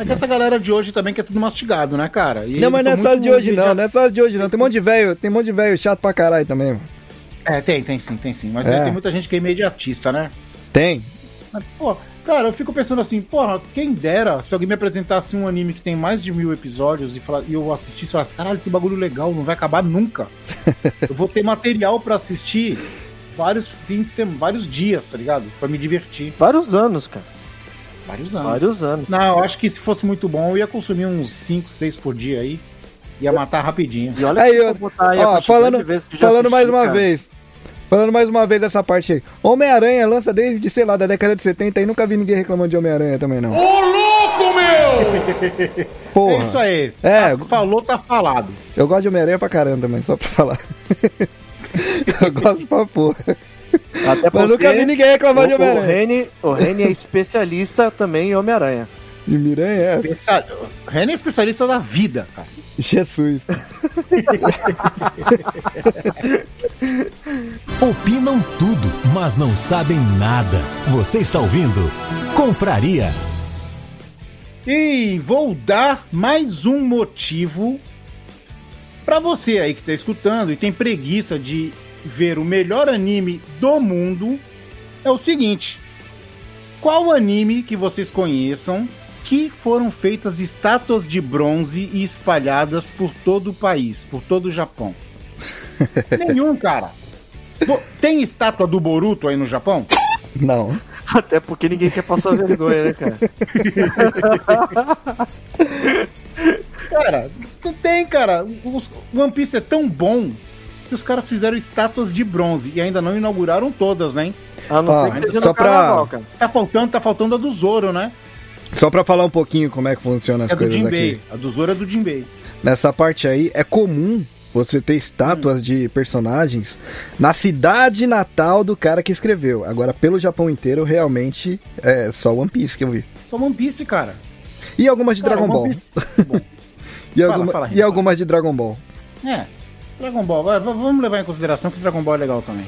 É que essa galera de hoje também que é tudo mastigado, né, cara? E não, mas não é só de hoje não, não é só de hoje não. Tem um monte de velho, tem um monte de velho chato pra caralho também, mano. É, tem, tem sim, tem sim. Mas É. tem muita gente que é imediatista, né? Tem. Mas, pô, cara, eu fico pensando assim, porra, quem dera se alguém me apresentasse um anime que tem mais de mil episódios e, falar, e eu assistisse e falasse, caralho, que bagulho legal, não vai acabar nunca. eu vou ter material pra assistir vários fins de semana, vários dias, tá ligado? Pra me divertir. Vários anos, cara. Vários anos. Vários anos. Não, eu acho que se fosse muito bom, eu ia consumir uns 5, 6 por dia aí. Ia matar rapidinho. E olha Aí, for botar aí a ó, falando, falando mais assisti, uma cara. vez. Falando mais uma vez dessa parte aí. Homem-Aranha lança desde, sei lá, da década de 70 e nunca vi ninguém reclamando de Homem-Aranha também, não. Ô, louco, meu! Porra. É isso aí. É. Tá- falou, tá falado. Eu gosto de Homem-Aranha pra caramba também, só pra falar. eu gosto pra porra. Até Mas nunca vi ninguém reclamar de o, o, Homem-Aranha. Reni, o Reni é especialista também em Homem-Aranha. E Miranha é. Especia... René é especialista da vida, cara. Jesus. Opinam tudo, mas não sabem nada. Você está ouvindo Confraria. E vou dar mais um motivo pra você aí que tá escutando e tem preguiça de ver o melhor anime do mundo. É o seguinte: qual anime que vocês conheçam que foram feitas estátuas de bronze e espalhadas por todo o país, por todo o Japão? Nenhum, cara. Tem estátua do Boruto aí no Japão? Não. Até porque ninguém quer passar vergonha, né, cara? Cara, não tem, cara. O One Piece é tão bom que os caras fizeram estátuas de bronze e ainda não inauguraram todas, né? A não Ó, ser que seja só pra- cara. Tá faltando, tá faltando a do Zoro, né? Só pra falar um pouquinho como é que funciona as É do coisas Jinbei. aqui. A do Zoro é do Jinbei. Nessa parte aí, é comum você ter estátuas de personagens na cidade natal do cara que escreveu. Agora, pelo Japão inteiro, realmente é só One Piece que eu vi. Só One Piece, cara. E algumas de Cara, Dragon One Ball. E, Fala, alguma- fala, e algumas de Dragon Ball. é, Dragon Ball. vai, vamos levar em consideração que Dragon Ball é legal também.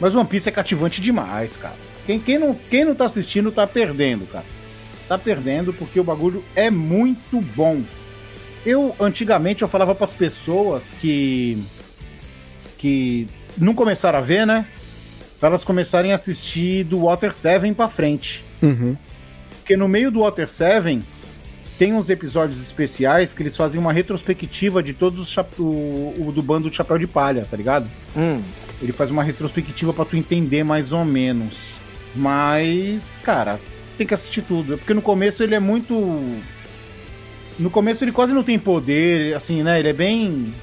Mas One Piece é cativante demais, cara. Quem, quem, não, quem não tá assistindo tá perdendo, cara. Tá perdendo porque o bagulho é muito bom. Eu, antigamente, eu falava pras pessoas que. que não começaram a ver, né? Pra elas começarem a assistir do Water 7 pra frente. Uhum. Porque no meio do Water 7 tem uns episódios especiais que eles fazem uma retrospectiva de todos os chap... o, o do bando de Chapéu de Palha, tá ligado? Hum, Ele faz uma retrospectiva pra tu entender mais ou menos. Mas, cara, tem que assistir tudo. Porque no começo ele é muito. No começo ele quase não tem poder, assim, né? Ele é bem.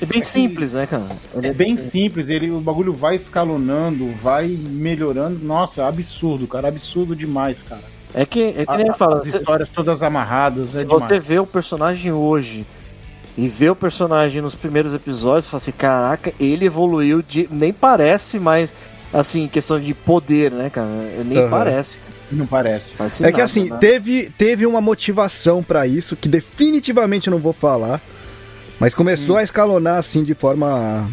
é bem simples, né, cara? Ele É bem simples, ele, o bagulho vai escalonando, vai melhorando. Nossa, absurdo, cara. Absurdo demais, cara. É que, é que A- nem eu falo, As se- histórias todas amarradas, é se demais. você vê o personagem hoje e vê o personagem nos primeiros episódios, fala assim, caraca, ele evoluiu de. Nem parece mais, assim, questão de poder, né, cara? Nem Aham. parece. Não parece. Parece É que nada, assim, né? teve, teve uma motivação pra isso, que definitivamente eu não vou falar, mas começou a escalonar assim de forma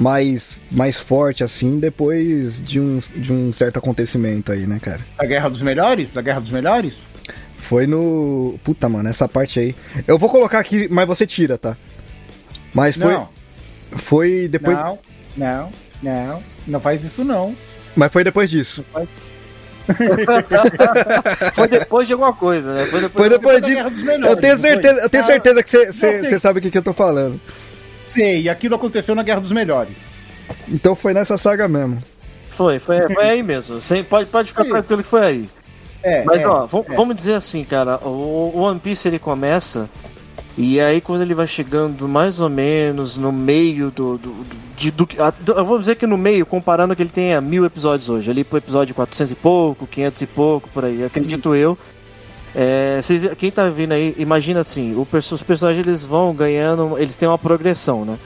mais, mais forte, assim, depois de um, de um certo acontecimento aí, né, cara? A Guerra dos Melhores? A Guerra dos Melhores? Foi no. Puta, mano, essa parte aí. Eu vou colocar aqui, mas você tira, tá? Mas foi. Não, Foi depois. não, não, não. Não faz isso não. Mas foi depois disso. Foi depois de alguma coisa, né? Foi depois Foi de- depois da disso. Guerra dos Melhores, Eu tenho certeza, eu tenho certeza que você sabe o que, que eu tô falando. Sei, e aquilo aconteceu na Guerra dos Melhores. Então foi nessa saga mesmo. Foi, foi, foi aí mesmo. Sem, pode, pode ficar tranquilo que foi aí. É, Mas é, ó, é. vamos dizer assim, cara, o, o One Piece ele começa e aí quando ele vai chegando mais ou menos no meio do. do, do, de- do- a- eu vou dizer que no meio, comparando que ele tenha mil episódios hoje, ali pro episódio 400 e pouco, 500 e pouco, por aí, acredito eu. É, vocês- quem tá vindo aí, imagina assim, o os personagens eles vão ganhando, eles têm uma progressão, né?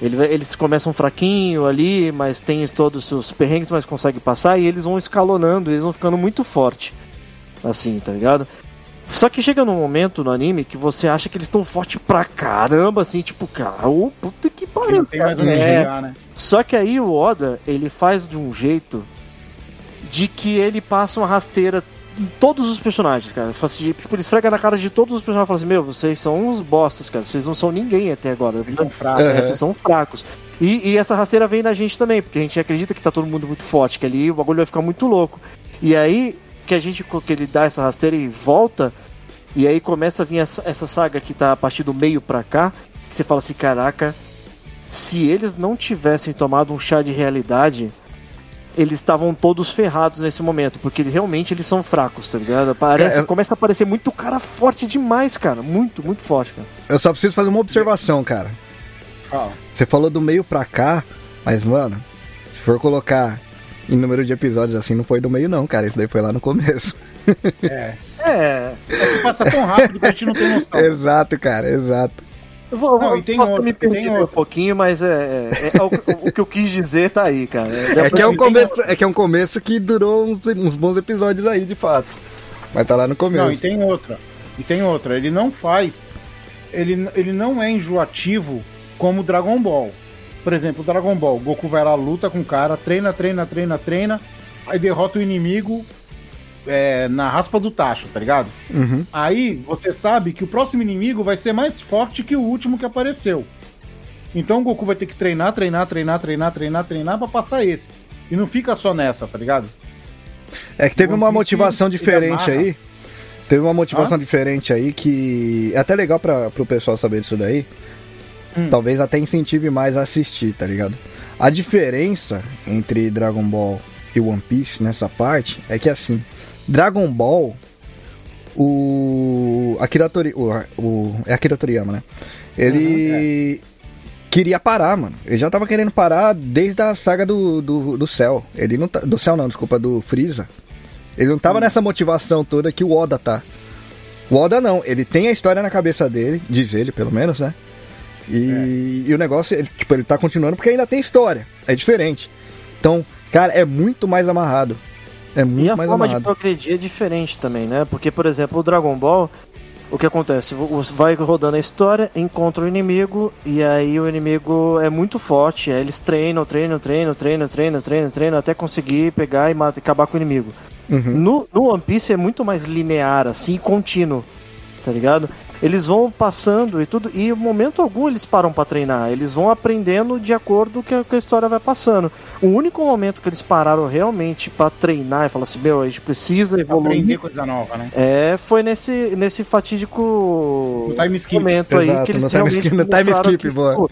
Eles começam fraquinho ali, mas tem todos os seus perrengues, mas conseguem passar, e eles vão escalonando, eles vão ficando muito forte. Assim, tá ligado? Só que chega num momento no anime que você acha que eles estão fortes pra caramba, assim, tipo, cara, ô, puta que pariu. não tem mais cara. onde É, né? Só que aí o Oda, ele faz de um jeito de que ele passa uma rasteira todos os personagens, cara. Assim, Tipo, ele esfrega na cara de todos os personagens e fala assim, meu, vocês são uns bostas, cara. Vocês não são ninguém até agora. Eles são fracos. Uhum. vocês são fracos. E, e essa rasteira vem da gente também, porque a gente acredita que tá todo mundo muito forte, que ali o bagulho vai ficar muito louco. E aí que a gente que ele dá essa rasteira e volta, e aí começa a vir essa, essa saga que tá a partir do meio pra cá, que você fala assim, caraca, se eles não tivessem tomado um chá de realidade, eles estavam todos ferrados nesse momento, porque realmente eles são fracos, tá ligado? Parece, É, começa a aparecer muito cara forte demais, cara. Muito, muito forte, cara. Eu só preciso fazer uma observação, cara. Você falou do meio pra cá, mas, mano, se for colocar em número de episódios assim, não foi do meio, não, cara. Isso daí foi lá no começo. É. É, É que passa tão rápido que a gente não tem noção. exato, cara, exato. Eu vou, Não, eu tem posso outro, me perder um pouquinho, mas é, é- é o, o que eu quis dizer tá aí, cara. É que é, um começo, é que é um começo que durou uns, uns bons episódios aí, de fato. Mas tá lá no começo. Não, e tem outra. E tem outra. Ele não faz. Ele, ele não é enjoativo como Dragon Ball. Por exemplo, Dragon Ball. Goku vai lá, luta com o cara, treina, treina, treina, treina. Aí derrota o inimigo é, na raspa do tacho, tá ligado? Uhum. Aí você sabe que o próximo inimigo vai ser mais forte que o último que apareceu. Então o Goku vai ter que treinar, treinar, treinar, treinar, treinar, treinar pra passar esse. E não fica só nessa, tá ligado? É que teve uma motivação diferente aí. Teve uma motivação diferente aí que é até legal para pro pessoal saber disso daí. Hum. Talvez até incentive mais a assistir, tá ligado? A diferença entre Dragon Ball e One Piece nessa parte é que assim, Dragon Ball o Akira Tori, o, o é Akira Toriyama, né? Ele queria parar, mano. Ele já tava querendo parar desde a saga do, do, do céu. Ele não tá, do céu não, desculpa, do Freeza. Ele não tava nessa motivação toda que o Oda tá. O Oda não, ele tem a história na cabeça dele, diz ele pelo menos, né? E, e o negócio, ele, tipo, ele tá continuando porque ainda tem história. É diferente. Então, cara, é muito mais amarrado. É muito E a forma amarrado. de progredir é diferente também, né? Porque, por exemplo, o Dragon Ball, o que acontece? Você vai rodando a história, encontra o inimigo, e aí o inimigo é muito forte. Aí eles treinam, treinam, treinam, treinam, treinam, treinam, treinam, até conseguir pegar e mata, acabar com o inimigo. Uhum. No, no One Piece é muito mais linear, assim, contínuo, tá ligado? Eles vão passando e tudo, e em momento algum eles param pra treinar, eles vão aprendendo de acordo com a, que a história vai passando. O único momento que eles pararam realmente pra treinar e falar assim: meu, a gente precisa Aprender evoluir. coisa nova, né? É, foi nesse, nesse fatídico No time skip. momento aí Exato, que eles no time realmente skip, no time mostraram skip, que, boa. tipo,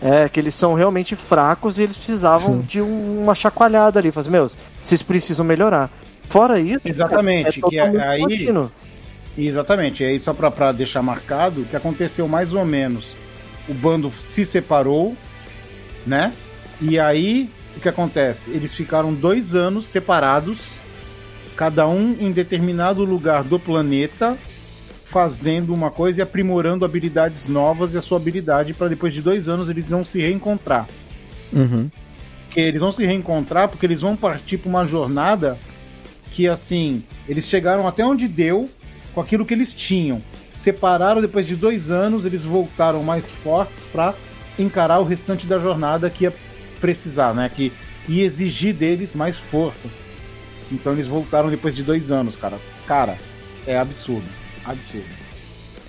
É, que eles são realmente fracos e eles precisavam Sim. de um- uma chacoalhada ali. Fazer, meus, vocês precisam melhorar. Fora isso, Exatamente, que é- totalmente aí- contínuo. Exatamente, e aí só pra, pra deixar marcado, o que aconteceu mais ou menos, o bando se separou, né? E aí, o que acontece? Eles ficaram dois anos separados, cada um em determinado lugar do planeta, fazendo uma coisa e aprimorando habilidades novas e a sua habilidade para depois de dois anos eles vão se reencontrar. Uhum. que eles vão se reencontrar porque eles vão partir para uma jornada que assim eles chegaram até onde deu com aquilo que eles tinham. Separaram depois de dois anos eles voltaram mais fortes para encarar o restante da jornada que ia precisar né? Que ia exigir deles mais força. Então eles voltaram depois de dois anos cara. Cara é absurdo. Absurdo.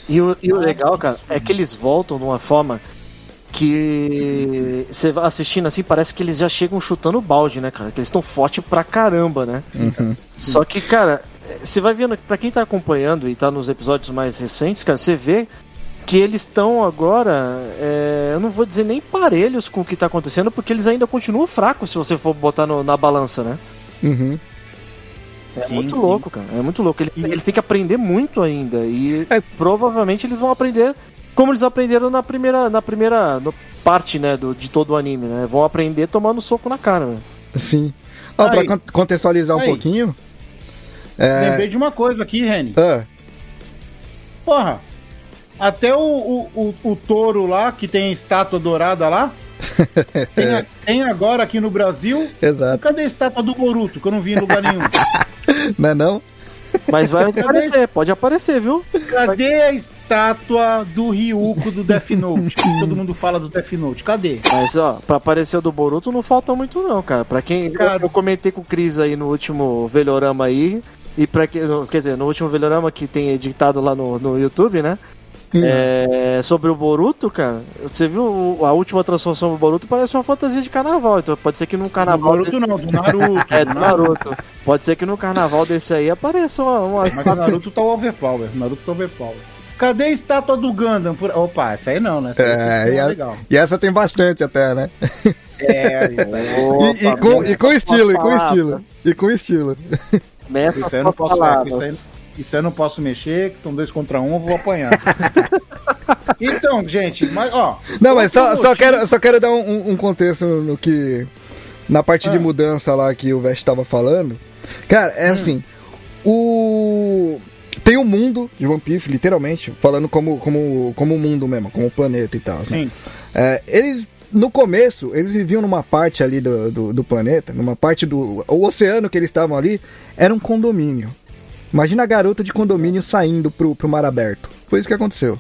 E o, e o legal, cara, é que eles voltam de uma forma que você vai assistindo assim, parece que eles já chegam chutando balde, né, cara? Que eles estão fortes pra caramba, né? Uhum. Só que, cara, você vai vendo, pra quem tá acompanhando e tá nos episódios mais recentes, cara, você vê que eles estão agora, é, eu não vou dizer nem parelhos com o que tá acontecendo, porque eles ainda continuam fracos se você for botar no- na balança, né? Uhum. É Sim, muito sim. louco, cara. É muito louco. Eles, E- eles têm que aprender muito ainda. E É. provavelmente eles vão aprender como eles aprenderam na primeira, na primeira no- parte, né, do, de todo o anime, né? Vão aprender tomando soco na cara, velho. Sim. Ó, pra contextualizar um Aí. pouquinho. É... lembrei de uma coisa aqui Reni Ah, Porra, até o, o, o, o touro lá, que tem a estátua dourada lá, tem, a- tem agora aqui no Brasil. Exato. cadê a estátua do Boruto, que eu não vi em lugar nenhum? Não é não? Mas vai aparecer, pode aparecer, viu? Cadê a estátua do Ryuko do Death Note? Que todo mundo fala do Death Note. Cadê? Mas, ó, pra aparecer o do Boruto não falta muito não, cara. Pra quem... Cara. Eu comentei com o Cris aí no último Velhorama aí, e pra quem... no- Quer dizer, no último Velhorama que tem editado lá no, no YouTube, né? É, sobre o Boruto, cara, você viu a última transformação do Boruto parece uma fantasia de carnaval, então pode ser que no Do carnaval Naruto não, do Naruto. É, do Naruto. Pode ser que no carnaval desse aí apareça uma. uma- Mas o Naruto tá overpower. O Naruto tá overpower. Cadê a estátua do Gundam? Por- Opa, essa aí não, né? Essa É, aí e, a- legal. e essa tem bastante até, né? É, isso aí. E, e com, e com estilo, e com estilo. E com estilo. Meça Isso aí eu não posso palavras. isso aí, isso aí eu não posso mexer, que são dois contra um, eu vou apanhar. então, gente, mas ó. Não, mas só, só, quero, só quero dar um, um contexto no que. Na parte de Ah. mudança lá que o Vest tava falando. Cara, Hum. é assim. O. Tem o mundo de One Piece, literalmente, falando como, como, como o mundo mesmo, como o planeta e tal. assim. Sim. É, eles, no começo, eles viviam numa parte ali do, do, do planeta, numa parte do. O oceano que eles estavam ali era um condomínio. Imagina a garota de condomínio saindo pro, pro mar aberto. Foi isso que aconteceu.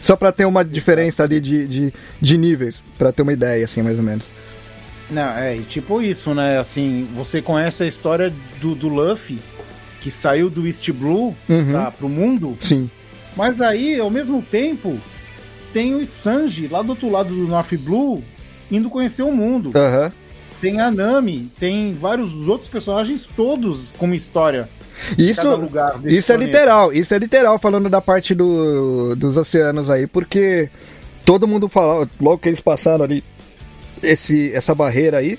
Só pra ter uma diferença ali de, de, de níveis, pra ter uma ideia, assim, mais ou menos. Não, é, e tipo isso, né? Assim, você conhece a história do, do Luffy, que saiu do East Blue Uhum. pra, pro mundo, Sim. mas aí, ao mesmo tempo, tem o Sanji lá do outro lado do North Blue indo conhecer o mundo. Aham. Tem a Nami, tem vários outros personagens, todos com uma história. Isso, isso é literal, isso é literal falando da parte do, dos oceanos aí, porque todo mundo fala, logo que eles passaram ali esse, essa barreira aí,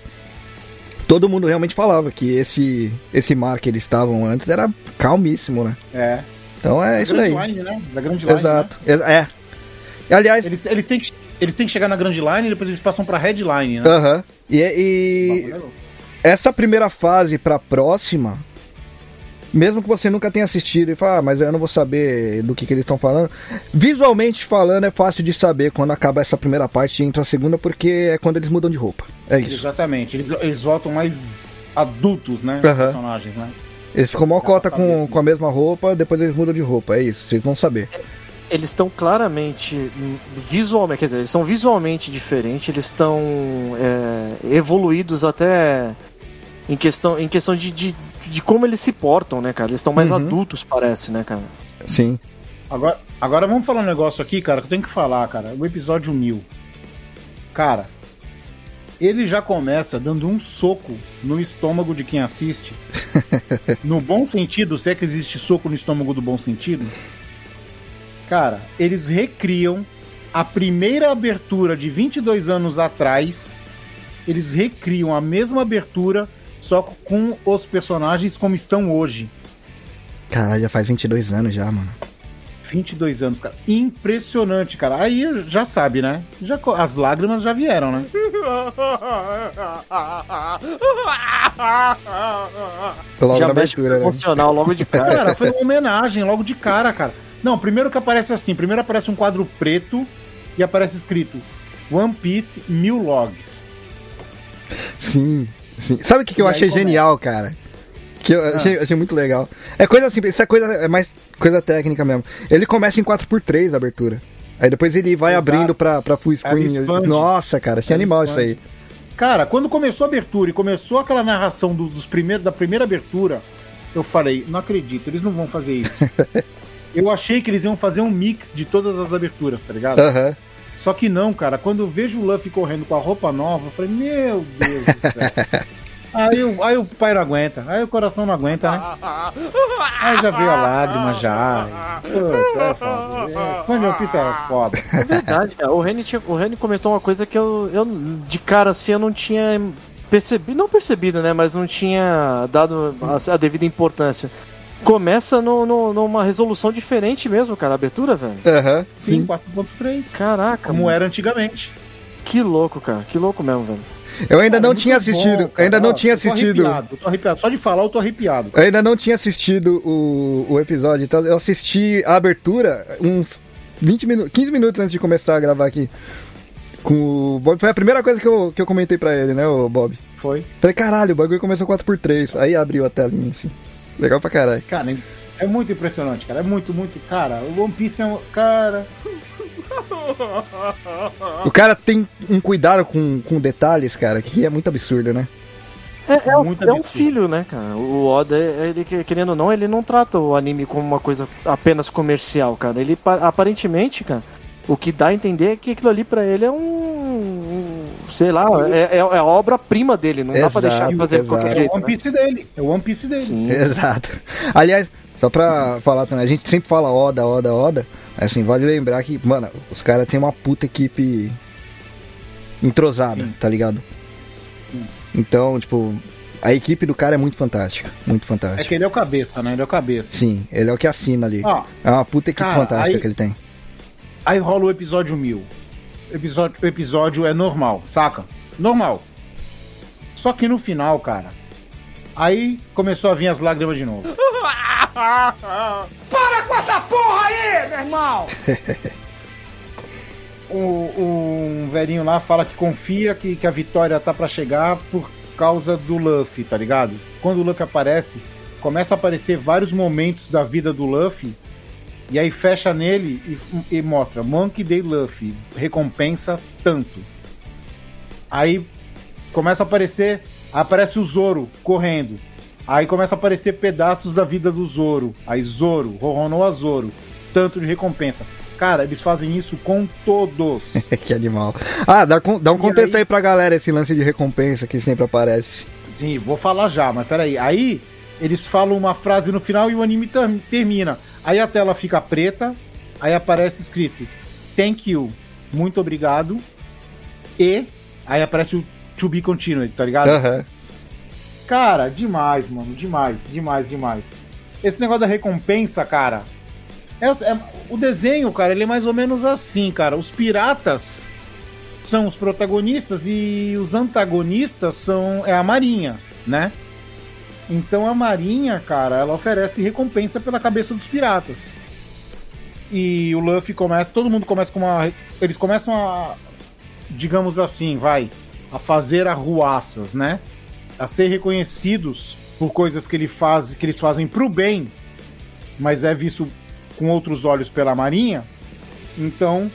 todo mundo realmente falava que esse, esse mar que eles estavam antes era calmíssimo, né? É. Então é Da isso daí. Line, né? Da Grand Line. Exato. É. Aliás? Eles, eles, têm que, eles têm que chegar na Grand Line e depois eles passam pra Headline, né? aham. E, e essa primeira fase pra próxima, mesmo que você nunca tenha assistido e fala, ah, mas eu não vou saber do que, que eles estão falando. Visualmente falando, é fácil de saber quando acaba essa primeira parte e entra a segunda, porque é quando eles mudam de roupa. É isso. Exatamente. Eles, eles voltam mais adultos, né? Os Aham. personagens, né? Eles ficam mó cota com, sim. com a mesma roupa, depois eles mudam de roupa. É isso, vocês vão saber. Eles estão claramente visualmente, quer dizer, eles são visualmente diferentes, eles estão é, evoluídos até em questão, em questão de, de, de como eles se portam, né, cara? Eles estão mais Uhum. adultos, parece, né, cara? Sim. Agora, agora vamos falar um negócio aqui, cara, que eu tenho que falar, cara. O episódio 1000. Cara, ele já começa dando um soco no estômago de quem assiste. no bom sentido, se é que existe soco no estômago do bom sentido. Cara, eles recriam a primeira abertura de 22 anos atrás. Eles recriam a mesma abertura, só com os personagens como estão hoje. Caralho, já faz 22 anos já, mano. 22 anos, cara. Impressionante, cara. Aí já sabe, né? Já, as lágrimas já vieram, né? Logo Já na abertura, né? emocional logo de cara. Cara, foi uma homenagem logo de cara, cara. Não, primeiro que aparece assim: primeiro aparece um quadro preto e aparece escrito One Piece Mil Logs. Sim, sim. Sabe o que, que eu achei começa. genial, cara? Que eu Ah. achei, achei muito legal. É coisa simples, isso é coisa, é mais coisa técnica mesmo. Ele começa em 4x3 a abertura. Aí depois ele vai Exato. abrindo pra, pra full screen. Nossa, cara, achei Ela animal expande. isso aí. Cara, quando começou a abertura e começou aquela narração do- dos primeiros, da primeira abertura, eu falei, não acredito, eles não vão fazer isso. eu achei que eles iam fazer um mix de todas as aberturas, tá ligado? Aham. Só que não, cara. Quando eu vejo o Luffy correndo com a roupa nova, eu falei, meu Deus do céu. aí, o- aí o pai não aguenta, aí o coração não aguenta, né? Aí já veio a lágrima já. Putz, é foda. É, Fã de One Piece é foda. É verdade, cara. O Reni, tinha- o Reni comentou uma coisa que eu, eu, de cara assim, eu não tinha percebido, não percebido, né? Mas não tinha dado a, a devida importância. Começa no, no- numa resolução diferente mesmo, cara, a abertura, velho. Aham. Sim, Sim. 4.3. Caraca, Como mano. era antigamente. que louco, cara. Que louco mesmo, velho. Eu ainda Cara, não muito tinha bom, assistido. cara. ainda não tinha eu tô assistido. arrepiado, arrepiado. Só de falar, eu tô arrepiado. Eu ainda não tinha assistido o, o episódio, então eu assisti a abertura uns 20 minutos, 15 minutos antes de começar a gravar aqui. Com o Bob. Foi a primeira coisa que eu, que eu comentei pra ele, né, o Bob? Foi. Falei, caralho, o bagulho começou 4x3. Aí abriu a telinha assim. Legal pra caralho. Cara, é muito impressionante, cara. É muito, muito. Cara, o One Piece é um. Cara. O cara tem um cuidado com, com detalhes, cara, que é muito absurdo, né? É, é, um- Muito é um filho, né, cara? O Oda, ele, querendo ou não, ele não trata o anime como uma coisa apenas comercial, cara. Ele, pa- aparentemente, cara, o que dá a entender é que aquilo ali pra ele é um. Sei lá, é, é- é a obra-prima dele, não dá pra Exato, deixar de fazer de qualquer exato. É o jeito. One né? Piece dele. É o One Piece dele. Sim. Exato. Aliás, só pra falar também, a gente sempre fala Oda, Oda, Oda. Assim, vale lembrar que, mano, os caras têm uma puta equipe entrosada, Sim. tá ligado? Sim. Então, tipo, a equipe do cara é muito fantástica. Muito É fantástica. que ele é o cabeça, né? Ele é o cabeça. Sim, ele é o que assina ali. Ó, É uma puta equipe Cara, fantástica aí- que ele tem. aí rola o episódio 1000. Episódio, o episódio é normal, saca? Normal. Só que no final, cara. Aí começou a vir as lágrimas de novo. o, um velhinho lá fala que confia que, que a vitória tá pra chegar por causa do Luffy, tá ligado? Quando o Luffy aparece, começa a aparecer vários momentos da vida do Luffy e aí fecha nele e, e mostra Monkey Day Luffy, recompensa tanto. Aí começa a aparecer, aparece o Zoro correndo. Aí começa a aparecer pedaços da vida do Zoro. Aí Zoro, Roronoa Zoro, tanto de recompensa. Cara, eles fazem isso com todos. que animal. Ah, dá, dá um E contexto aí- aí pra galera esse lance de recompensa que sempre aparece. Sim, vou falar já, mas peraí. Aí eles falam uma frase no final e o anime ter- termina. Aí a tela fica preta, aí aparece escrito Thank you, muito obrigado. E aí aparece o To Be Continued, tá ligado? Aham. Cara, demais, mano. Demais, demais, demais. Esse negócio da recompensa, cara. é- é- o desenho, cara, ele é mais ou menos assim, cara. Os piratas são os protagonistas e os antagonistas são é a marinha, né? Então a marinha, cara, ela oferece recompensa pela cabeça dos piratas. E o Luffy começa, todo mundo começa com uma, eles começam a, digamos assim, vai, a fazer arruaças, né? a ser reconhecidos por coisas que, ele faz, que eles fazem pro bem, mas é visto com outros olhos pela Marinha, então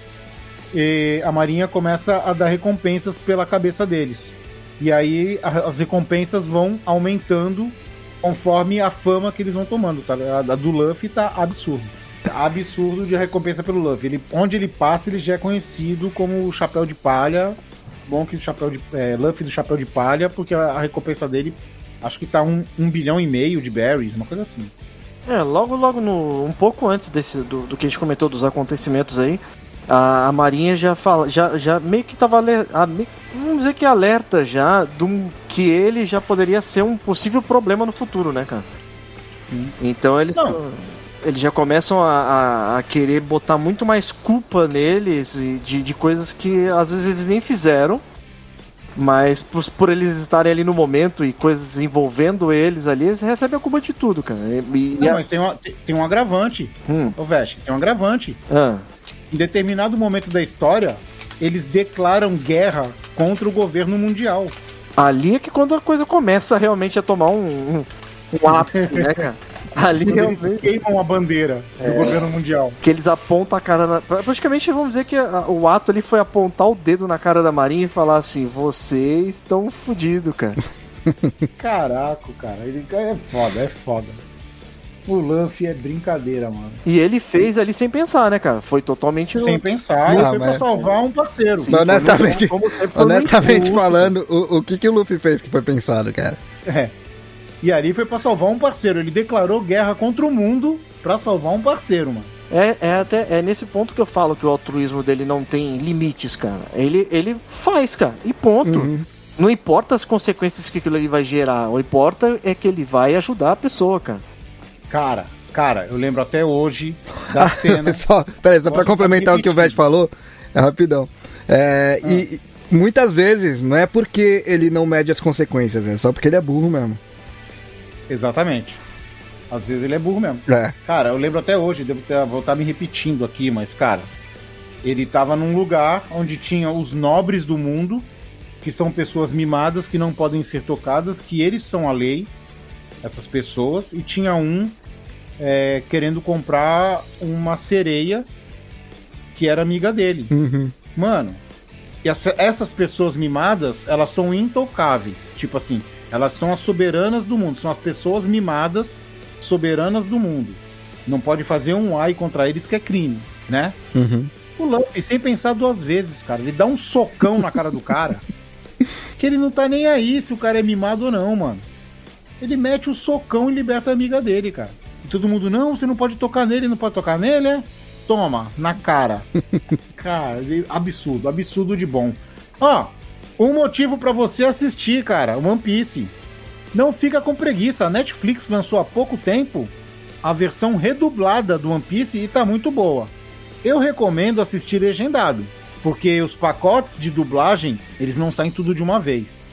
a Marinha começa a dar recompensas pela cabeça deles. E aí as recompensas vão aumentando conforme a fama que eles vão tomando. Tá? A, do Luffy tá absurdo. Tá Absurdo de recompensa pelo Luffy. Ele, onde ele passa, ele já é conhecido como o Chapéu de Palha bom que o chapéu de é, Luffy do chapéu de palha, porque a, a recompensa dele acho que tá um, um bilhão e meio de berries, uma coisa assim. É, logo, logo no. Um pouco antes desse, do, do que a gente comentou dos acontecimentos aí, a, a Marinha já fala. Já, já meio que tava. ale- a- me- vamos dizer que alerta já do que ele já poderia ser um possível problema no futuro, né, cara? Sim. Então eles. Não. Eles já começam a, a- a querer botar muito mais culpa neles de, de coisas que às vezes eles nem fizeram. Mas por, por eles estarem ali no momento e coisas envolvendo eles ali, eles recebem a culpa de tudo, cara. E, e- Não, mas tem, uma, tem, tem um agravante, Hum, ô Veste, tem um agravante. ah. Em determinado momento da história, eles declaram guerra contra o governo mundial. Ali é que quando a coisa começa realmente a tomar um, um, um ápice, né, cara? Ali Quando eles realmente queimam a bandeira do governo mundial. que eles apontam a cara na... Praticamente vamos dizer que a- o ato ali foi apontar o dedo na cara da Marinha e falar assim, vocês estão fodidos, cara. Caraca, cara, ele é foda, é foda. O Luffy é brincadeira, mano. E ele fez ali sem pensar, né, cara? Foi totalmente... Sem pensar, Ah, ele foi pra mas- salvar um parceiro. Sim, honestamente, foi no honestamente falando, o, o que, que o Luffy fez que foi pensado, cara? É. E ali foi pra salvar um parceiro. Ele declarou guerra contra o mundo pra salvar um parceiro, mano. É, é até é nesse ponto que eu falo que o altruísmo dele não tem limites, cara. Ele, ele faz, cara, e ponto. Uhum. Não importa as consequências que aquilo ali vai gerar, o importa é que ele vai ajudar a pessoa, cara. Cara, cara, eu lembro até hoje da cena. só, peraí, só pra complementar o que o? Vete falou, é rapidão. É, Ah. E muitas vezes não é porque ele não mede as consequências, é só porque ele é burro mesmo. Exatamente. Às vezes ele é burro mesmo. É. Cara, eu lembro até hoje, devo ter, vou estar me repetindo aqui, mas, cara, ele tava num lugar onde tinha os nobres do mundo, que são pessoas mimadas que não podem ser tocadas, que eles são a lei. Essas pessoas e tinha um é, querendo comprar uma sereia que era amiga dele. Uhum. Mano, e essa- essas pessoas mimadas, elas são intocáveis. Tipo assim, elas são as soberanas do mundo. São as pessoas mimadas, soberanas do mundo. Não pode fazer um ai contra eles que é crime, né? Uhum. O Luffy, sem pensar duas vezes, cara, ele dá um socão na cara do cara. que ele não tá nem aí se o cara é mimado ou não, mano. Ele mete o socão e liberta a amiga dele, cara. E todo mundo, não, você não pode tocar nele, não pode tocar nele, é? Toma, na cara. cara, absurdo, absurdo de bom. Ó, um motivo pra você assistir, cara, One Piece. Não fica com preguiça. A Netflix lançou há pouco tempo a versão redublada do One Piece e tá muito boa. Eu recomendo assistir legendado, porque os pacotes de dublagem, eles não saem tudo de uma vez,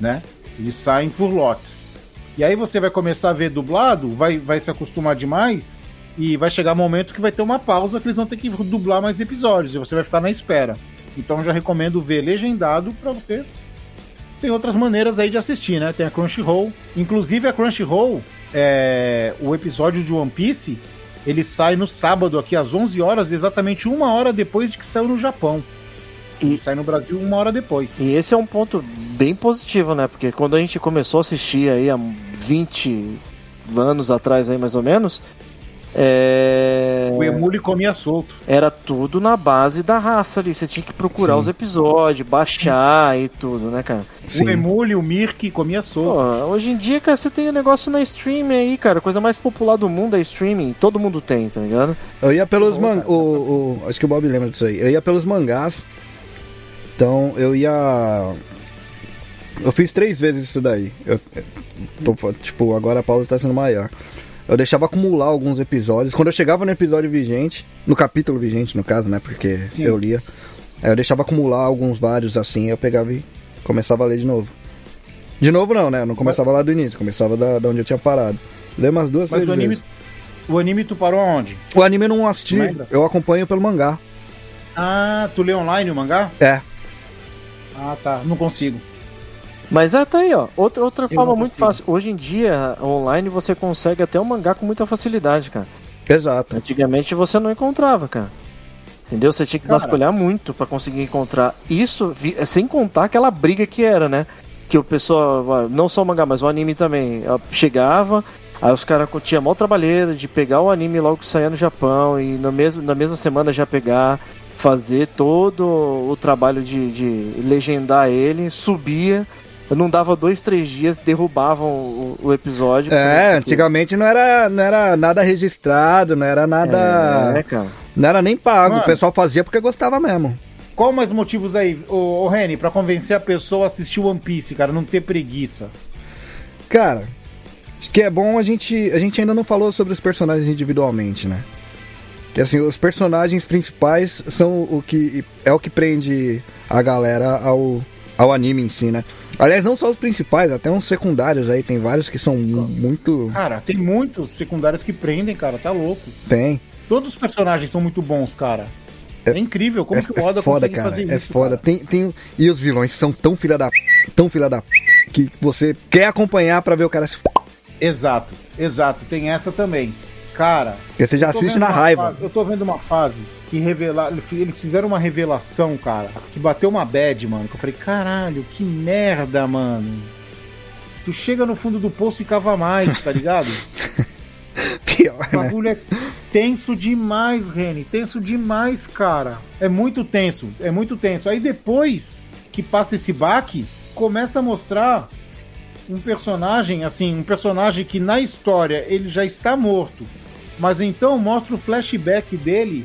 né? Eles saem por lotes. E aí você vai começar a ver dublado, vai, vai se acostumar demais, e vai chegar um momento que vai ter uma pausa que eles vão ter que dublar mais episódios, e você vai ficar na espera. Então eu já recomendo ver legendado pra você. Tem outras maneiras aí de assistir, né? Tem a Crunchyroll. Inclusive a Crunchyroll, é, o episódio de One Piece, ele sai no sábado aqui às 11 horas, exatamente uma hora depois de que saiu no Japão. Ele E- sai no Brasil uma hora depois. E esse é um ponto bem positivo, né? Porque quando a gente começou a assistir aí há 20 anos atrás, aí mais ou menos, é... O Emule comia solto. era tudo na base da raça ali. Você tinha que procurar Sim. os episódios, baixar e tudo, né, cara? Sim. O Emule, o Mirk comia solto. Pô, hoje em dia, cara, você tem o negócio na streaming aí, cara. A coisa mais popular do mundo é streaming. Todo mundo tem, tá ligado? Eu ia pelos Bom, man... cara. o, o- Acho que o Bob lembra disso aí. Eu ia pelos mangás. Então eu ia. Eu fiz três vezes isso daí. Eu, tô, tipo, agora a pausa tá sendo maior. Eu deixava acumular alguns episódios. Quando eu chegava no episódio vigente, no capítulo vigente, no caso, né? Porque Sim. eu lia. Aí eu deixava acumular alguns vários assim, eu pegava e começava a ler de novo. De novo não, né? Eu não começava lá do início, começava da, da onde eu tinha parado. Lê umas duas, Mas três o anime, vezes. o anime tu parou aonde? O anime eu não assisti, Lembra? eu acompanho pelo mangá. Ah, tu lê online o mangá? É. Ah, tá. Não consigo. Mas é, tá aí, ó. Outra, outra forma muito fácil. Hoje em dia, online, você consegue até um mangá com muita facilidade, cara. Exato. Antigamente você não encontrava, cara. Entendeu? Você tinha que Cara. vasculhar muito pra conseguir encontrar isso, vi- sem contar aquela briga que era, né? Que o pessoal, ah, não só o mangá, mas o anime também, ah, chegava, aí os caras tinham mó trabalheira de pegar o anime logo que saía no Japão e na mesma, na mesma semana já pegar, fazer todo o trabalho de, de legendar ele, subia, não dava dois, três dias, derrubavam o, o episódio. É, Porque- antigamente não era, não era nada registrado, não era nada. É, cara. Não era nem pago. Mano. O pessoal fazia porque gostava mesmo. Qual mais motivos aí, ô, ô Reni, pra convencer a pessoa a assistir One Piece, cara, não ter preguiça? Cara, acho que é bom a gente. A gente ainda não falou sobre os personagens individualmente, né? Que assim, os personagens principais são o que. É o que prende a galera ao, ao anime em si, né? Aliás, não só os principais, até uns secundários aí, tem vários que são mu- muito. Cara, tem muitos secundários que prendem, cara, tá louco. Tem. Todos os personagens são muito bons, cara. É, incrível como é, que o Oda é foda, consegue cara. fazer é isso. foda. cara. Tem, tem, e os vilões são tão filha da. Tão filha da. Que você quer acompanhar pra ver o cara se. Exato, exato, tem essa também. Cara, Porque você já assiste na raiva. fase- eu tô vendo uma fase que revelar, eles fizeram uma revelação, cara, que bateu uma bad, mano. Que eu falei, caralho, que merda, mano. Tu chega no fundo do poço e cava mais, tá ligado? Pior, O né? bagulho é tenso demais, Reni. Tenso demais, cara. É muito tenso. É muito tenso. Aí depois que passa esse baque, começa a mostrar um personagem, assim, um personagem que na história ele já está morto. Mas então mostra o flashback dele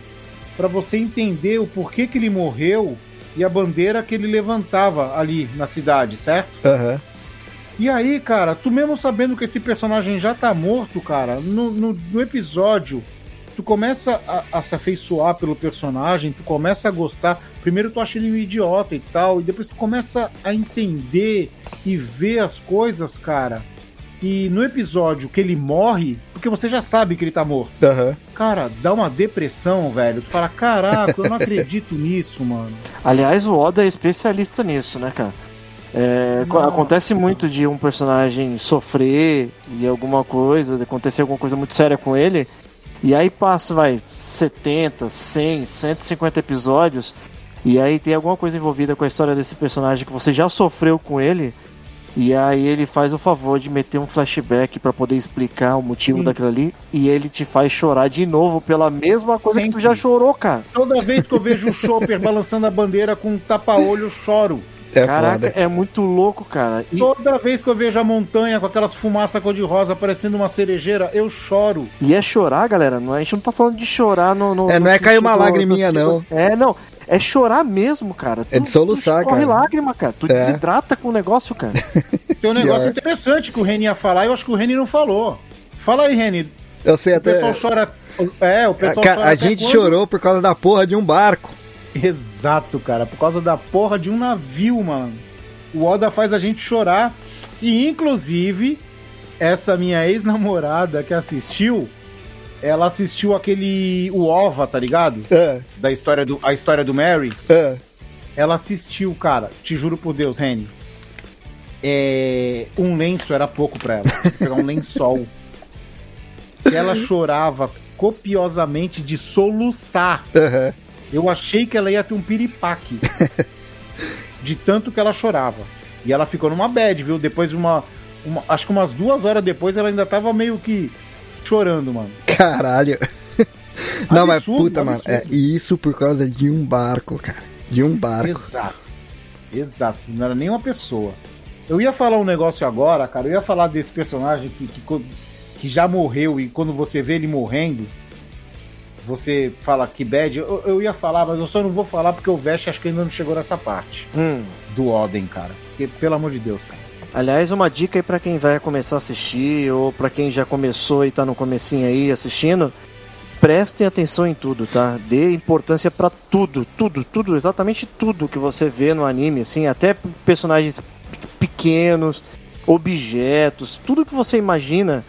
pra você entender o porquê que ele morreu e a bandeira que ele levantava ali na cidade, certo? Aham. E aí, cara, tu mesmo sabendo que esse personagem já tá morto, cara, no, no, no episódio, tu começa a, a se afeiçoar pelo personagem, tu começa a gostar. Primeiro tu acha ele um idiota e tal, e depois tu começa a entender e ver as coisas, cara. E no episódio que ele morre, porque você já sabe que ele tá morto, Aham. cara, dá uma depressão, velho. Tu fala, caraca, eu não acredito nisso, mano. Aliás, o Oda é especialista nisso, né, cara? É, acontece muito de um personagem sofrer e alguma coisa, acontecer alguma coisa muito séria com ele, e aí passa, vai, 70, 100, 150 episódios, e aí tem alguma coisa envolvida com a história desse personagem que você já sofreu com ele, e aí ele faz o favor de meter um flashback pra poder explicar o motivo Sim. daquilo ali, e ele te faz chorar de novo pela mesma coisa que tu Sempre. já chorou, cara. Toda vez que eu vejo o Chopper balançando a bandeira com um tapa-olho, eu choro. É Caraca, foda. é muito louco, cara. E, Toda vez que eu vejo a montanha com aquelas fumaças cor-de-rosa parecendo uma cerejeira, eu choro. e é chorar, galera. Não, é- a gente não tá falando de chorar no. no É, no não é cair uma lagriminha, no não. É, não. É chorar mesmo, cara. É de soluçar, tu corre cara. lágrima, cara. Tu É. desidrata com o negócio, cara. Tem um negócio Pior. interessante que o Reni ia falar, e eu acho que o Reni não falou. Fala aí, Reni. Eu sei O até. pessoal chora. É, o pessoal Ca- chora. a gente quando? chorou por causa da porra de um barco. Exato, cara. Por causa da porra de um navio, mano. O Oda faz a gente chorar. E, inclusive, essa minha ex-namorada que assistiu, ela assistiu aquele. O OVA, tá ligado? É, Da história do, a história do Mary. é. Ela assistiu, cara. Te juro por Deus, Reni. É, um lenço era pouco pra ela. Pegar um lençol. Ela chorava copiosamente de soluçar. aham. Eu achei que ela ia ter um piripaque. de tanto que ela chorava. E ela ficou numa bad, viu? Depois de uma, uma- Acho que umas duas horas depois ela ainda tava meio que chorando, mano. Caralho. Não, mas Absurdo, puta, mano. É absurdo. isso por causa de um barco, cara. De um barco. Exato. Exato. Não era nem uma pessoa. Eu ia falar um negócio agora, cara. Eu ia falar desse personagem que, que, que já morreu e quando você vê ele morrendo, você fala que bad. Eu, eu ia falar, mas eu só não vou falar porque o Vest acho que ainda não chegou nessa parte Hum. do Oden, cara. Porque, pelo amor de Deus, cara. Aliás, uma dica aí pra quem vai começar a assistir, ou pra quem já começou e tá no comecinho aí assistindo. Prestem atenção em tudo, tá? Dê importância pra tudo, tudo, tudo, exatamente tudo que você vê no anime, assim, até personagens pequenos, objetos, tudo que você imagina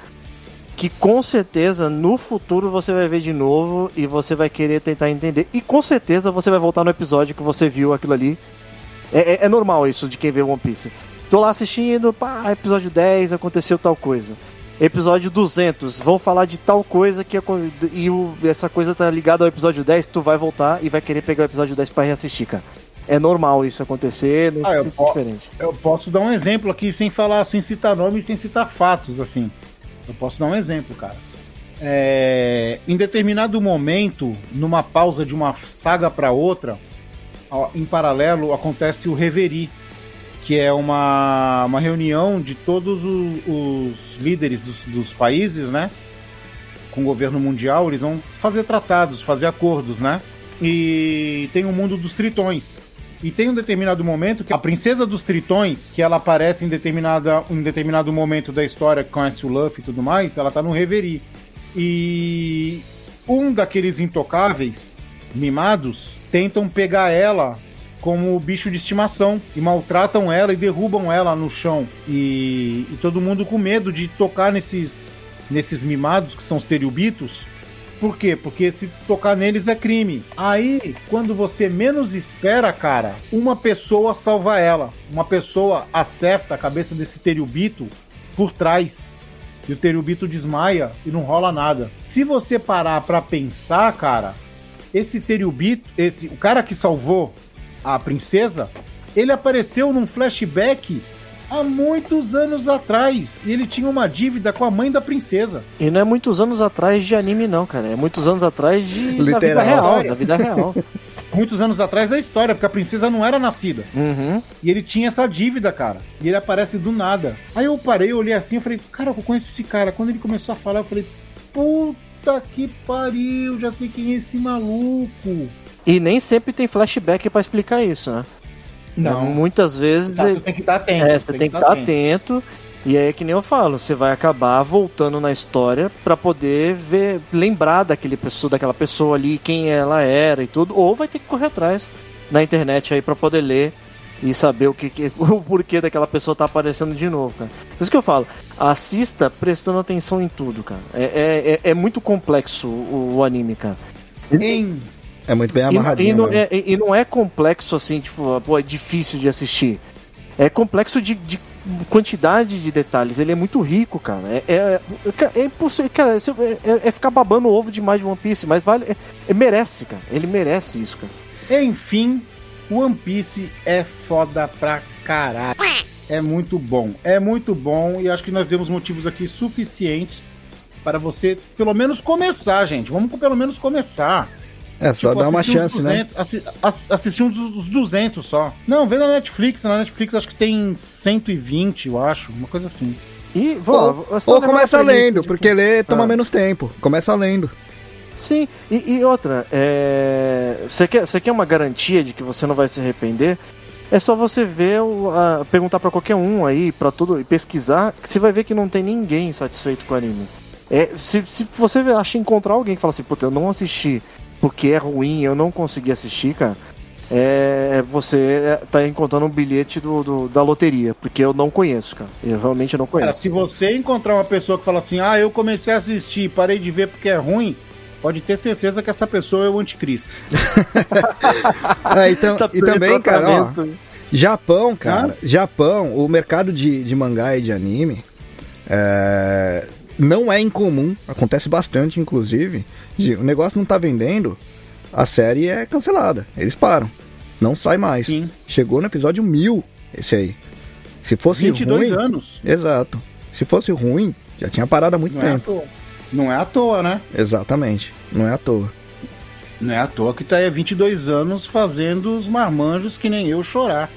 que com certeza no futuro você vai ver de novo e você vai querer tentar entender. E com certeza você vai voltar no episódio que você viu aquilo ali. É, é- é normal isso de quem vê One Piece. Tô lá assistindo, pá, episódio 10, aconteceu tal coisa. Episódio 200, vão falar de tal coisa que e o- essa coisa tá ligada ao episódio 10, tu vai voltar e vai querer pegar o episódio 10 pra reassistir, cara. É normal isso acontecer, não Ah, po- diferente. Eu posso dar um exemplo aqui sem falar, sem citar nome e sem citar fatos, assim. Eu posso dar um exemplo, cara. É, em determinado momento, numa pausa de uma saga para outra, em paralelo acontece o Reverie, que é uma, uma reunião de todos o- os líderes dos, dos países, né? Com o governo mundial, eles vão fazer tratados, fazer acordos, né? E tem o mundo dos tritões. E tem um determinado momento que a princesa dos tritões, que ela aparece em, determinada, em determinado momento da história, conhece o Luffy e tudo mais, ela tá no Reverie. E um daqueles intocáveis, mimados, tentam pegar ela como bicho de estimação e maltratam ela e derrubam ela no chão. E, e todo mundo com medo de tocar nesses, nesses mimados, que são os teriubitos, por quê? Porque se tocar neles é crime. Aí, quando você menos espera, cara, uma pessoa salva ela. Uma pessoa acerta a cabeça desse Teriubito por trás. E o Teriubito desmaia e não rola nada. Se você parar pra pensar, cara, esse Teriubito, esse, o cara que salvou a princesa, ele apareceu num flashback há muitos anos atrás. E ele tinha uma dívida com a mãe da princesa. E não é muitos anos atrás de anime, não, cara. É muitos anos atrás de da vida Literal. real, da vida real. Muitos anos atrás da história, porque a princesa não era nascida. Uhum. E ele tinha essa dívida, cara. E ele aparece do nada. Aí eu parei, eu olhei assim, eu falei, cara, eu conheço esse cara. Quando ele começou a falar, eu falei, puta que pariu, já sei quem é esse maluco. E nem sempre tem flashback pra explicar isso, né? Muitas vezes Tá, tu tem que estar atento. É, você tem que estar atento. E aí, que nem eu falo, você vai acabar voltando na história pra poder ver, lembrar daquele pessoa, daquela pessoa ali, quem ela era e tudo, ou vai ter que correr atrás na internet aí pra poder ler e saber o que, que- o porquê daquela pessoa tá aparecendo de novo, cara. Por isso que eu falo, assista prestando atenção em tudo, cara. É, é, é, é muito complexo o, o anime, cara. Em É muito bem E, amarradinho. e não mesmo. é, e não é complexo assim, tipo, pô, é difícil de assistir. é complexo de, de quantidade de detalhes. Ele é muito rico, cara. É, é, é, é impossível. Cara, é, é, é ficar babando o ovo demais de One Piece, mas vale. É, é, merece, cara. Ele merece isso, cara. Enfim, One Piece é foda pra caralho. É muito bom. É muito bom e acho que nós temos motivos aqui suficientes para você pelo menos começar, gente. Vamos pelo menos começar. É, só Tipo, dar uma chance, né? 200, assi- ass- assistir uns dos 200 só. Não, vê na Netflix. Na Netflix acho que tem 120, eu acho. Uma coisa assim. E, vou, Ou, ou começa lendo, tipo, porque ler toma Ah. menos tempo. Começa lendo. Sim, e, e outra, é, você quer, você quer uma garantia de que você não vai se arrepender? É só você ver, o- a- perguntar pra qualquer um aí, pra tudo, e pesquisar, que você vai ver que não tem ninguém satisfeito com o anime. É, se, se você acha encontrar alguém que fala assim, puta, eu não assisti porque é ruim, eu não consegui assistir, cara, é, você é, tá encontrando um bilhete do, do- da loteria, porque eu não conheço, cara. Eu realmente não Cara, conheço. se você encontrar uma pessoa que fala assim, ah, eu comecei a assistir, parei de ver porque é ruim, pode ter certeza que essa pessoa é o anticristo. Ah, então, Tá e também, cara, ó. Japão, cara, Japão, o mercado de, de mangá e de anime é, não é incomum, acontece bastante, inclusive. de- o negócio não tá vendendo, a série é cancelada, eles param, não sai mais. Sim. Chegou no episódio mil, esse aí. Se fosse 22 ruim, anos. exato. Se fosse ruim, já tinha parado há muito Não é, tempo. toa. não é à toa, né? Exatamente, não é à toa. Não é à toa que tá aí há 22 anos fazendo os marmanjos que nem eu chorar.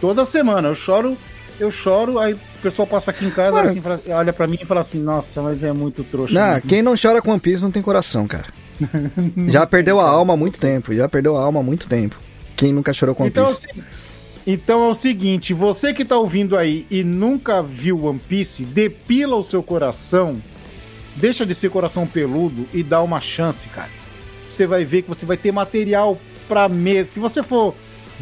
Toda semana eu choro, eu choro, aí o pessoal passa aqui em casa Mano. assim, fala- olha pra mim e fala assim: Nossa, mas é muito trouxa. Não, né?" quem não chora com One Piece não tem coração, cara. Já perdeu a alma há muito tempo, já perdeu a alma há muito tempo. Quem nunca chorou com One Então, é Piece? se- então é o seguinte, você que tá ouvindo aí e nunca viu One Piece, depila o seu coração, deixa de ser coração peludo e dá uma chance, cara. Você vai ver que você vai ter material pra meses. Se você for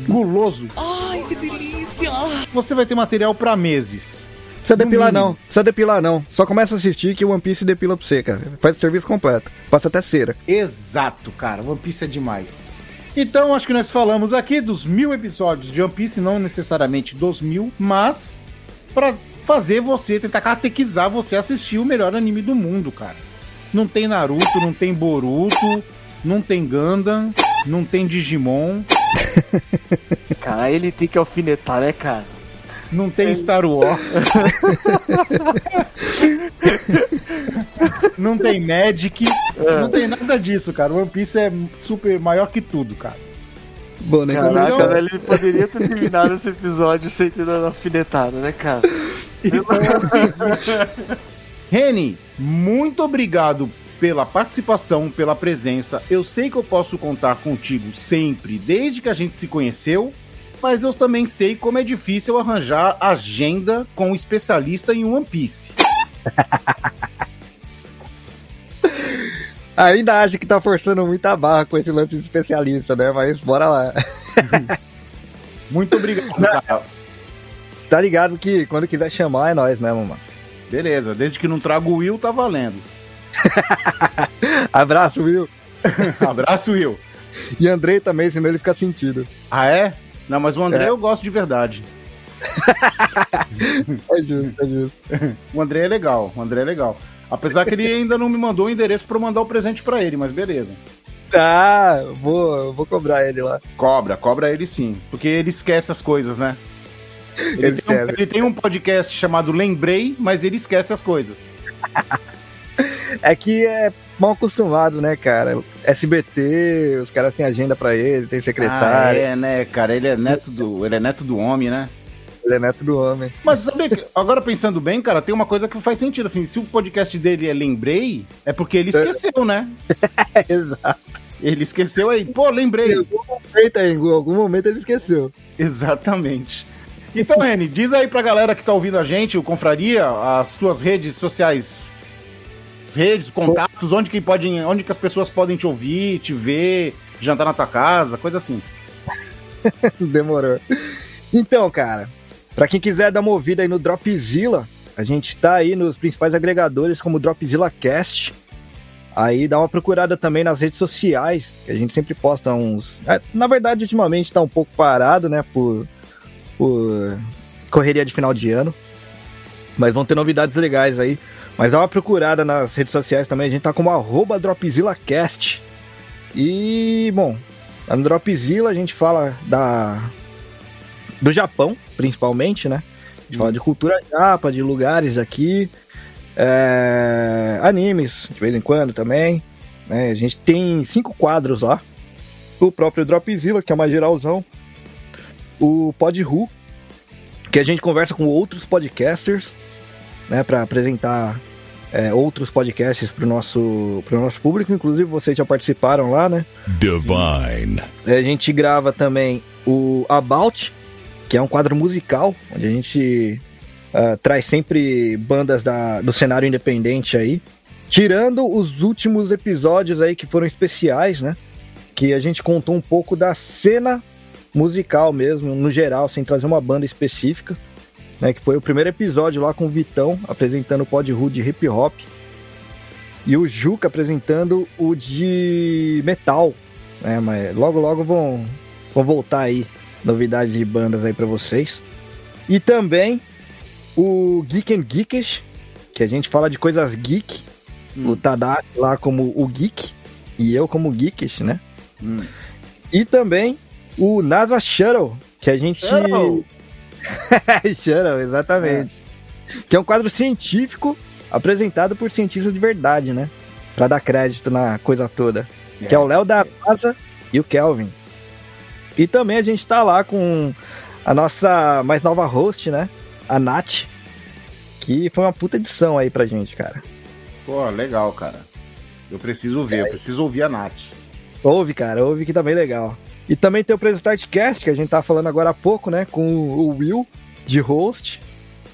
guloso, Ai, que delícia! você vai ter material pra meses. Precisa depilar não, precisa depilar não. Só começa a assistir que o One Piece depila pra você, cara. Faz o serviço completo. Passa até cera. Exato, cara. One Piece é demais. Então, acho que nós falamos aqui dos mil episódios de One Piece, não necessariamente dos mil, mas pra fazer você, tentar catequizar você a assistir o melhor anime do mundo, cara. Não tem Naruto, não tem Boruto, não tem Gundam, não tem Digimon, Cara, ele tem que alfinetar, né, cara? não tem Star Wars. não tem Magic, não tem nada disso, cara. One Piece é super maior que tudo, cara. Bom, né? Caraca, Então- velho, ele poderia ter terminado esse episódio sem ter dado uma alfinetada, né, cara? Então é o seguinte. Reni, muito obrigado pela participação, pela presença. Eu sei que eu posso contar contigo sempre, desde que a gente se conheceu, mas eu também sei como é difícil arranjar agenda com um especialista em One Piece. Ainda acha que tá forçando muita barra com esse lance de especialista, né? Mas bora lá. Muito obrigado, cara. Tá ligado que quando quiser chamar é nós mesmo, mano. Beleza, desde que não trago o Will, tá valendo. Abraço, viu? Abraço, Will. E Andrei também, senão ele fica sentido. Ah, é? Não, mas o André É. eu gosto de verdade. É justo, é justo. O André é legal, o André é legal. Apesar que ele ainda não me mandou o endereço pra eu mandar o presente pra ele, mas beleza. Tá, vou, vou cobrar ele lá. Cobra, cobra ele sim. Porque ele esquece as coisas, né? Ele, Ele tem, um, ele tem um podcast chamado Lembrei, mas ele esquece as coisas. É que é mal acostumado, né, cara? SBT, os caras têm agenda pra ele, tem Ah, secretário, é, né, cara? Ele é neto do, ele é neto do homem, né? ele é neto do homem. Mas sabe, agora pensando bem, cara, tem uma coisa que faz sentido, assim, se o podcast dele é Lembrei, é porque ele esqueceu, né? Exato. Ele esqueceu aí, pô, lembrei. Em algum momento, aí, em algum momento ele esqueceu. Exatamente. Então, Reni, diz aí pra galera que tá ouvindo a gente, o Confraria, as tuas redes sociais, redes, contatos, onde que podem, onde que as pessoas podem te ouvir, te ver, jantar na tua casa, coisa assim. Demorou. Então, cara, pra quem quiser dar uma ouvida aí no Dropzilla, a gente tá aí nos principais agregadores como Dropzilla Cast. Aí dá uma procurada também nas redes sociais, que a gente sempre posta uns. é, na verdade, ultimamente tá um pouco parado, né? Por, por correria de final de ano. Mas vão ter novidades legais aí. Mas dá uma procurada nas redes sociais também. A gente tá como arroba DropzillaCast. E, bom, no Dropzilla a gente fala da do Japão, principalmente, né? A gente fala de cultura japa, de lugares aqui, é, animes, de vez em quando também. Né? A gente tem cinco quadros lá. O próprio Dropzilla, que é uma geralzão. O Podru, que a gente conversa com outros podcasters, né? Para apresentar é, outros podcasts pro nosso, pro nosso público. Inclusive, vocês já participaram lá, né? Divine. A gente grava também o About, que é um quadro musical, onde a gente uh, traz sempre bandas da, do cenário independente aí. Tirando os últimos episódios aí que foram especiais, né? Que a gente contou um pouco da cena musical mesmo, no geral, sem trazer uma banda específica. Né, que foi o primeiro episódio lá com o Vitão apresentando o Pod Hood de hip hop. E o Juca apresentando o de metal. Né, mas logo logo vão, vão voltar aí novidades de bandas aí para vocês. E também o Geek and Geekish, que a gente fala de coisas geek. Hum. O Tadashi lá como o geek e eu como geekish, né? Hum. E também o NASA Shuttle, que a gente Shuttle. Shuttle, exatamente. É. Que é um quadro científico apresentado por cientistas de verdade, né? Pra dar crédito na coisa toda. É. Que é o Léo da NASA e o Kelvin. E também a gente tá lá com a nossa mais nova host, né? A Nath. Que foi uma puta edição aí pra gente, cara. Pô, legal, cara. Eu preciso ver, é. eu preciso ouvir a Nath. Ouve, cara, ouve que tá bem legal. E também tem o Prestartcast, que a gente tá falando agora há pouco, né? Com o Will, de host.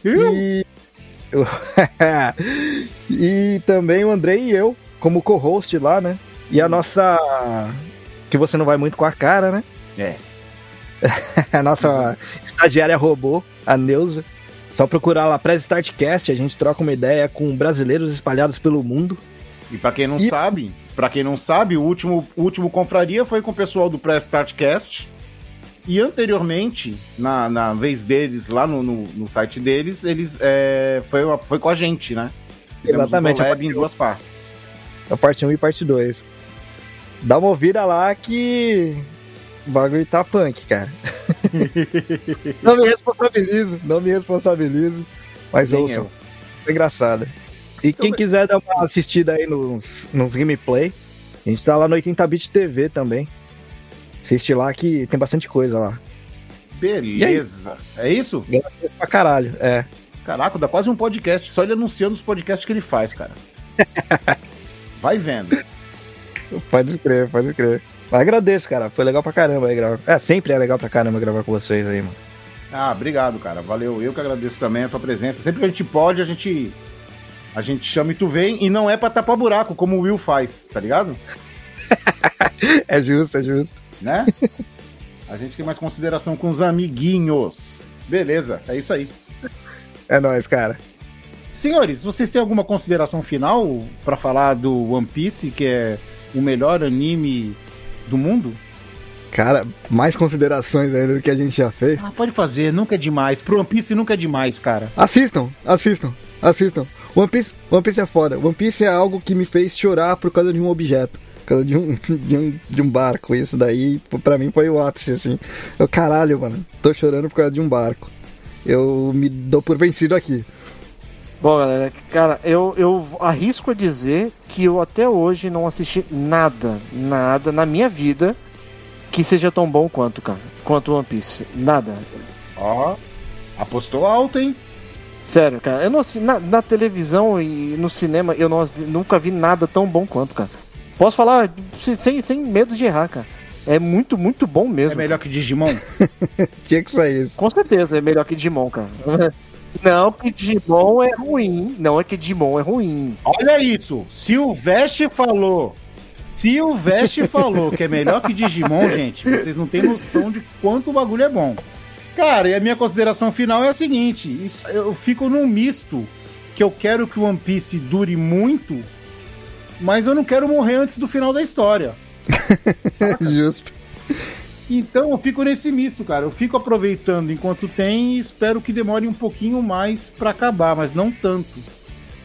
Will? E... e também o Andrei e eu, como co-host lá, né? E a nossa... Que você não vai muito com a cara, né? É. a nossa estagiária robô, a Neuza. Só procurar lá Press Startcast, a gente troca uma ideia com brasileiros espalhados pelo mundo. E para quem não e... sabe, para quem não sabe, o último, o último confraria foi com o pessoal do Press Startcast. E anteriormente, na, na vez deles, lá no, no, no site deles, eles é, foi, foi com a gente, né? Fizemos Exatamente. Um collab em duas partes. A parte 1 e parte 2. Dá uma ouvida lá que o bagulho tá punk, cara. não me responsabilizo, não me responsabilizo. Mas Nem ouçam. É engraçado. E quem quiser dar uma assistida aí nos, nos gameplay, a gente tá lá no 80bit TV também. Assiste lá que tem bastante coisa lá. Beleza. É isso? Graças pra caralho, é. Caraca, dá quase um podcast só ele anunciando os podcasts que ele faz, cara. Vai vendo. Pode crer, pode crer. Mas agradeço, cara. Foi legal pra caramba aí gravar. É, sempre é legal pra caramba gravar com vocês aí, mano. Ah, obrigado, cara. Valeu. Eu que agradeço também a tua presença. Sempre que a gente pode, a gente a gente chama e tu vem, e não é pra tapar buraco, como o Will faz, tá ligado? é justo, é justo. Né? A gente tem mais consideração com os amiguinhos. Beleza, é isso aí. É nóis, cara. Senhores, vocês têm alguma consideração final para falar do One Piece, que é o melhor anime do mundo? Cara, mais considerações ainda do que a gente já fez. Ah, pode fazer, nunca é demais. Pro One Piece nunca é demais, cara. Assistam, assistam, assistam. One Piece, One Piece é foda. One Piece é algo que me fez chorar por causa de um objeto. Por causa de um, de um, de um barco. Isso daí, pra mim, foi o ápice, assim. Eu, caralho, mano, tô chorando por causa de um barco. Eu me dou por vencido aqui. Bom, galera, cara, eu, eu arrisco a dizer que eu até hoje não assisti nada, nada na minha vida que seja tão bom quanto, cara, quanto One Piece. Nada. Ó, apostou alto, hein? Sério, cara. Eu não na, na televisão e no cinema eu não, nunca vi nada tão bom quanto, cara. Posso falar sem, sem medo de errar, cara. É muito, muito bom mesmo. É melhor que Digimon? Tinha que ser isso. Com certeza é melhor que Digimon, cara. Não, que Digimon é ruim. Não é que Digimon é ruim. Olha isso. Se o Veste falou. Se o Veste falou que é melhor que Digimon, gente, vocês não têm noção de quanto o bagulho é bom. Cara, e a minha consideração final é a seguinte: isso, eu fico num misto que eu quero que o One Piece dure muito, mas eu não quero morrer antes do final da história. Justo. Então eu fico nesse misto, cara. Eu fico aproveitando enquanto tem e espero que demore um pouquinho mais pra acabar, mas não tanto.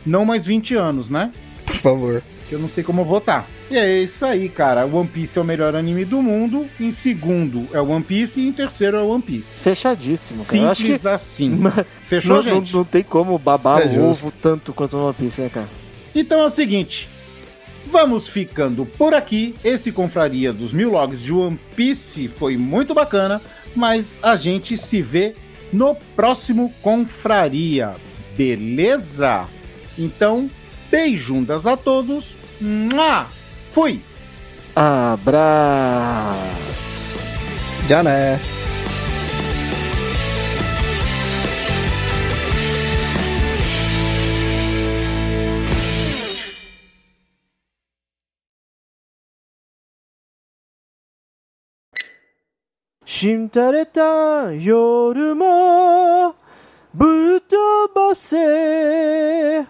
Não mais 20 anos, né? Por favor. Que eu não sei como votar. E é isso aí, cara. One Piece é o melhor anime do mundo. Em segundo é One Piece e em terceiro é One Piece. Fechadíssimo, cara. Eu acho Simples que assim. Fechou, não, não, gente? não tem como babar É o justo. ovo tanto quanto One Piece, né, cara? Então é o seguinte. Vamos ficando por aqui. Esse Confraria dos Mil Logs de One Piece foi muito bacana, mas a gente se vê no próximo Confraria, beleza? Então, beijundas a todos. Mua! Fui! Abraço. Já né. しんたれた夜もぶっ飛ばせ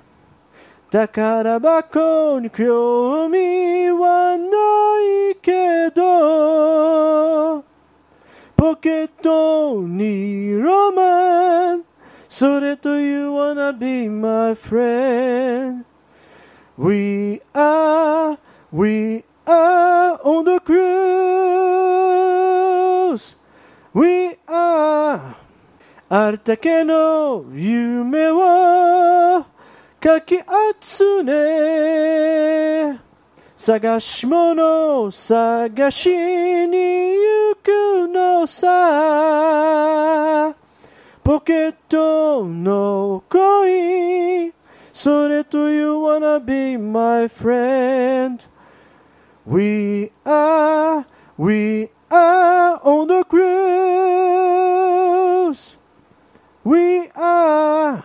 宝箱に興味はないけどポケットにロマンそれと You wanna be my friend We are, we are on the cruise. We are あるだけの夢をかき集め探し物を探しに行くのさポケットの恋それと You wanna be my friend We are, we are on the cruise We are